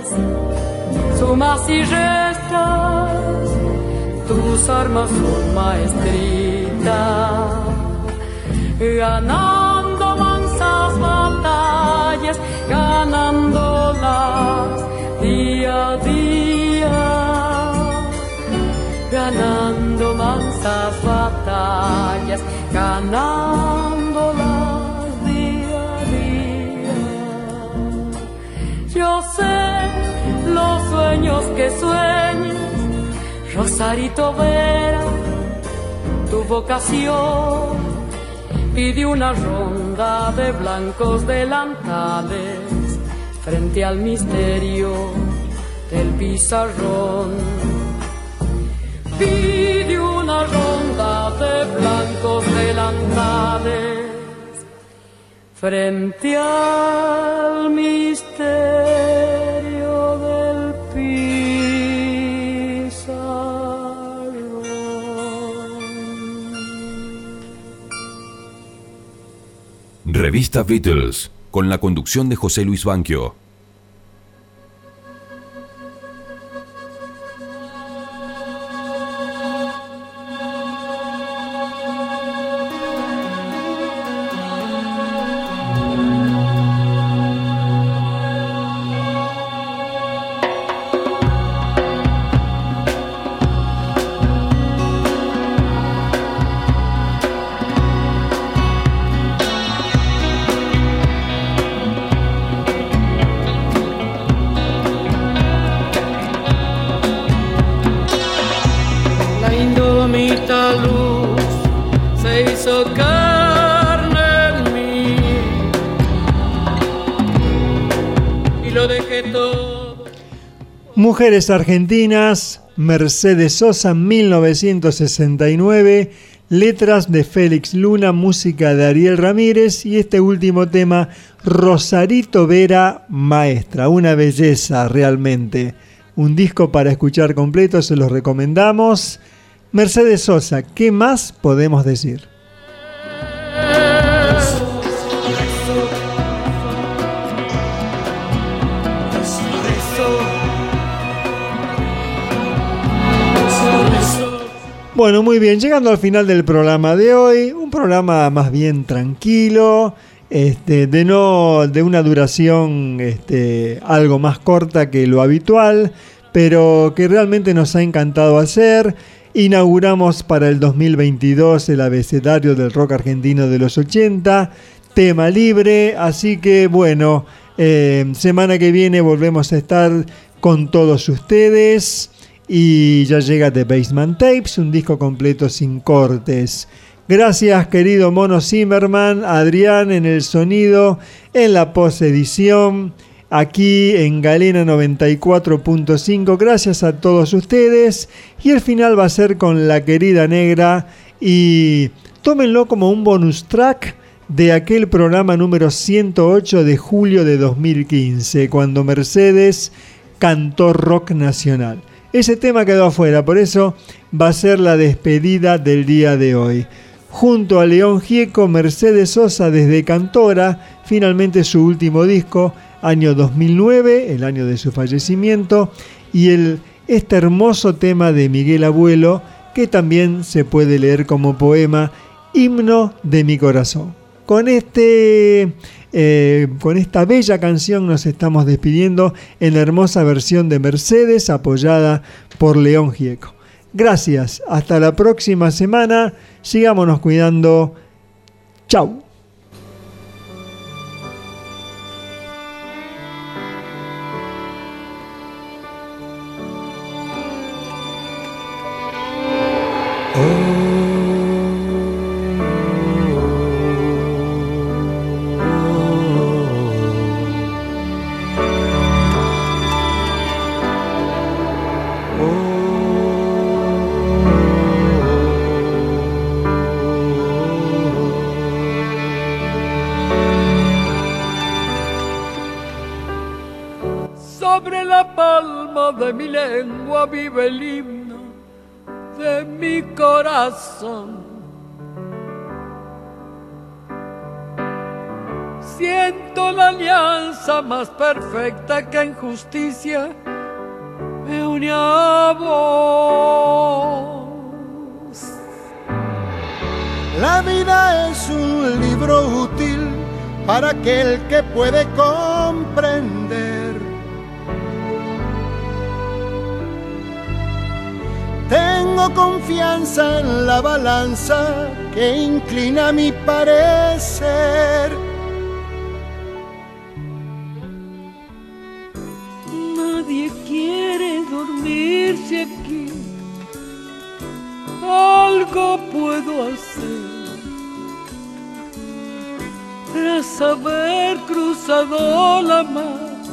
sumas y restas, tus armas son maestritas, ganando mansas batallas, ganándolas día a día, ganando mansas batallas, ganándolas día a día. Yo sé los sueños que sueñas, Rosarito Vera, tu vocación. Pide una ronda de blancos delantales frente al misterio del pizarrón. Pide una ronda de blancos delantales frente al misterio Revista Beatles, con la conducción de José Luis Banquio. Mujeres Argentinas, Mercedes Sosa, 1969, letras de Félix Luna, música de Ariel Ramírez y este último tema, Rosarito Vera Maestra, una belleza realmente. Un disco para escuchar completo, se los recomendamos. Mercedes Sosa, ¿qué más podemos decir? Bueno, muy bien, llegando al final del programa de hoy, un programa más bien tranquilo, este, de no de una duración este, algo más corta que lo habitual, pero que realmente nos ha encantado hacer. Inauguramos para el 2022 el abecedario del rock argentino de los 80, tema libre, así que bueno, eh, semana que viene volvemos a estar con todos ustedes y ya llega The Basement Tapes, un disco completo sin cortes. Gracias querido Mono Zimmerman, Adrián en el sonido, en la posedición, aquí en Galena 94.5. Gracias a todos ustedes y el final va a ser con la querida negra y tómenlo como un bonus track de aquel programa número 108 de julio de 2015, cuando Mercedes cantó rock nacional. Ese tema quedó afuera, por eso va a ser la despedida del día de hoy. Junto a León Gieco, Mercedes Sosa desde Cantora, finalmente su último disco, año 2009, el año de su fallecimiento, y el, este hermoso tema de Miguel Abuelo, que también se puede leer como poema, Himno de mi corazón. Con este eh, con esta bella canción nos estamos despidiendo en la hermosa versión de Mercedes apoyada por León Gieco. Gracias, hasta la próxima semana, sigámonos cuidando. Chau. Para aquel que puede comprender. Tengo confianza en la balanza que inclina mi parecer. te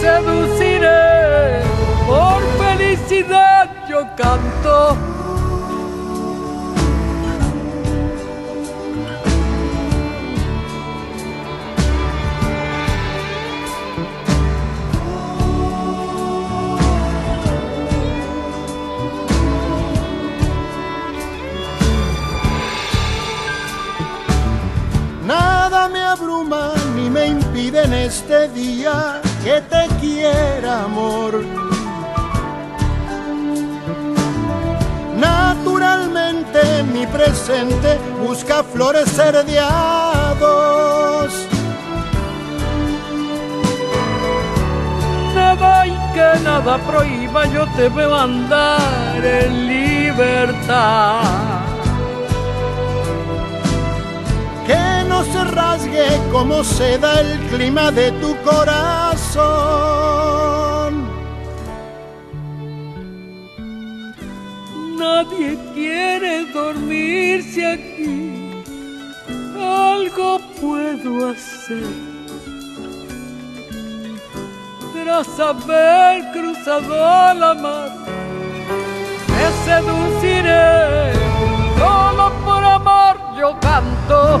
seduciré, por felicidad yo canto. Nada me abruma impiden este día que te quiera, amor. Naturalmente mi presente busca florecer de a dos. Que nada prohíba, yo te veo andar en libertad. No se rasgue como se da el clima de tu corazón. Nadie quiere dormirse aquí. Algo puedo hacer. Tras haber cruzado la mar, te seduciré. Solo por amor yo canto.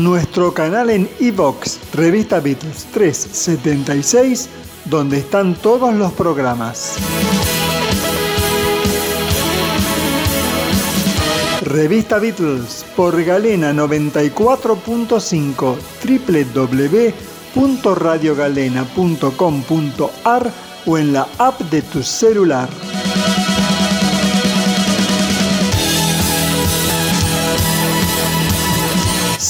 Nuestro canal en iVox, Revista Beatles 376, donde están todos los programas. Revista Beatles por Galena 94.5 www.radiogalena.com.ar o en la app de tu celular.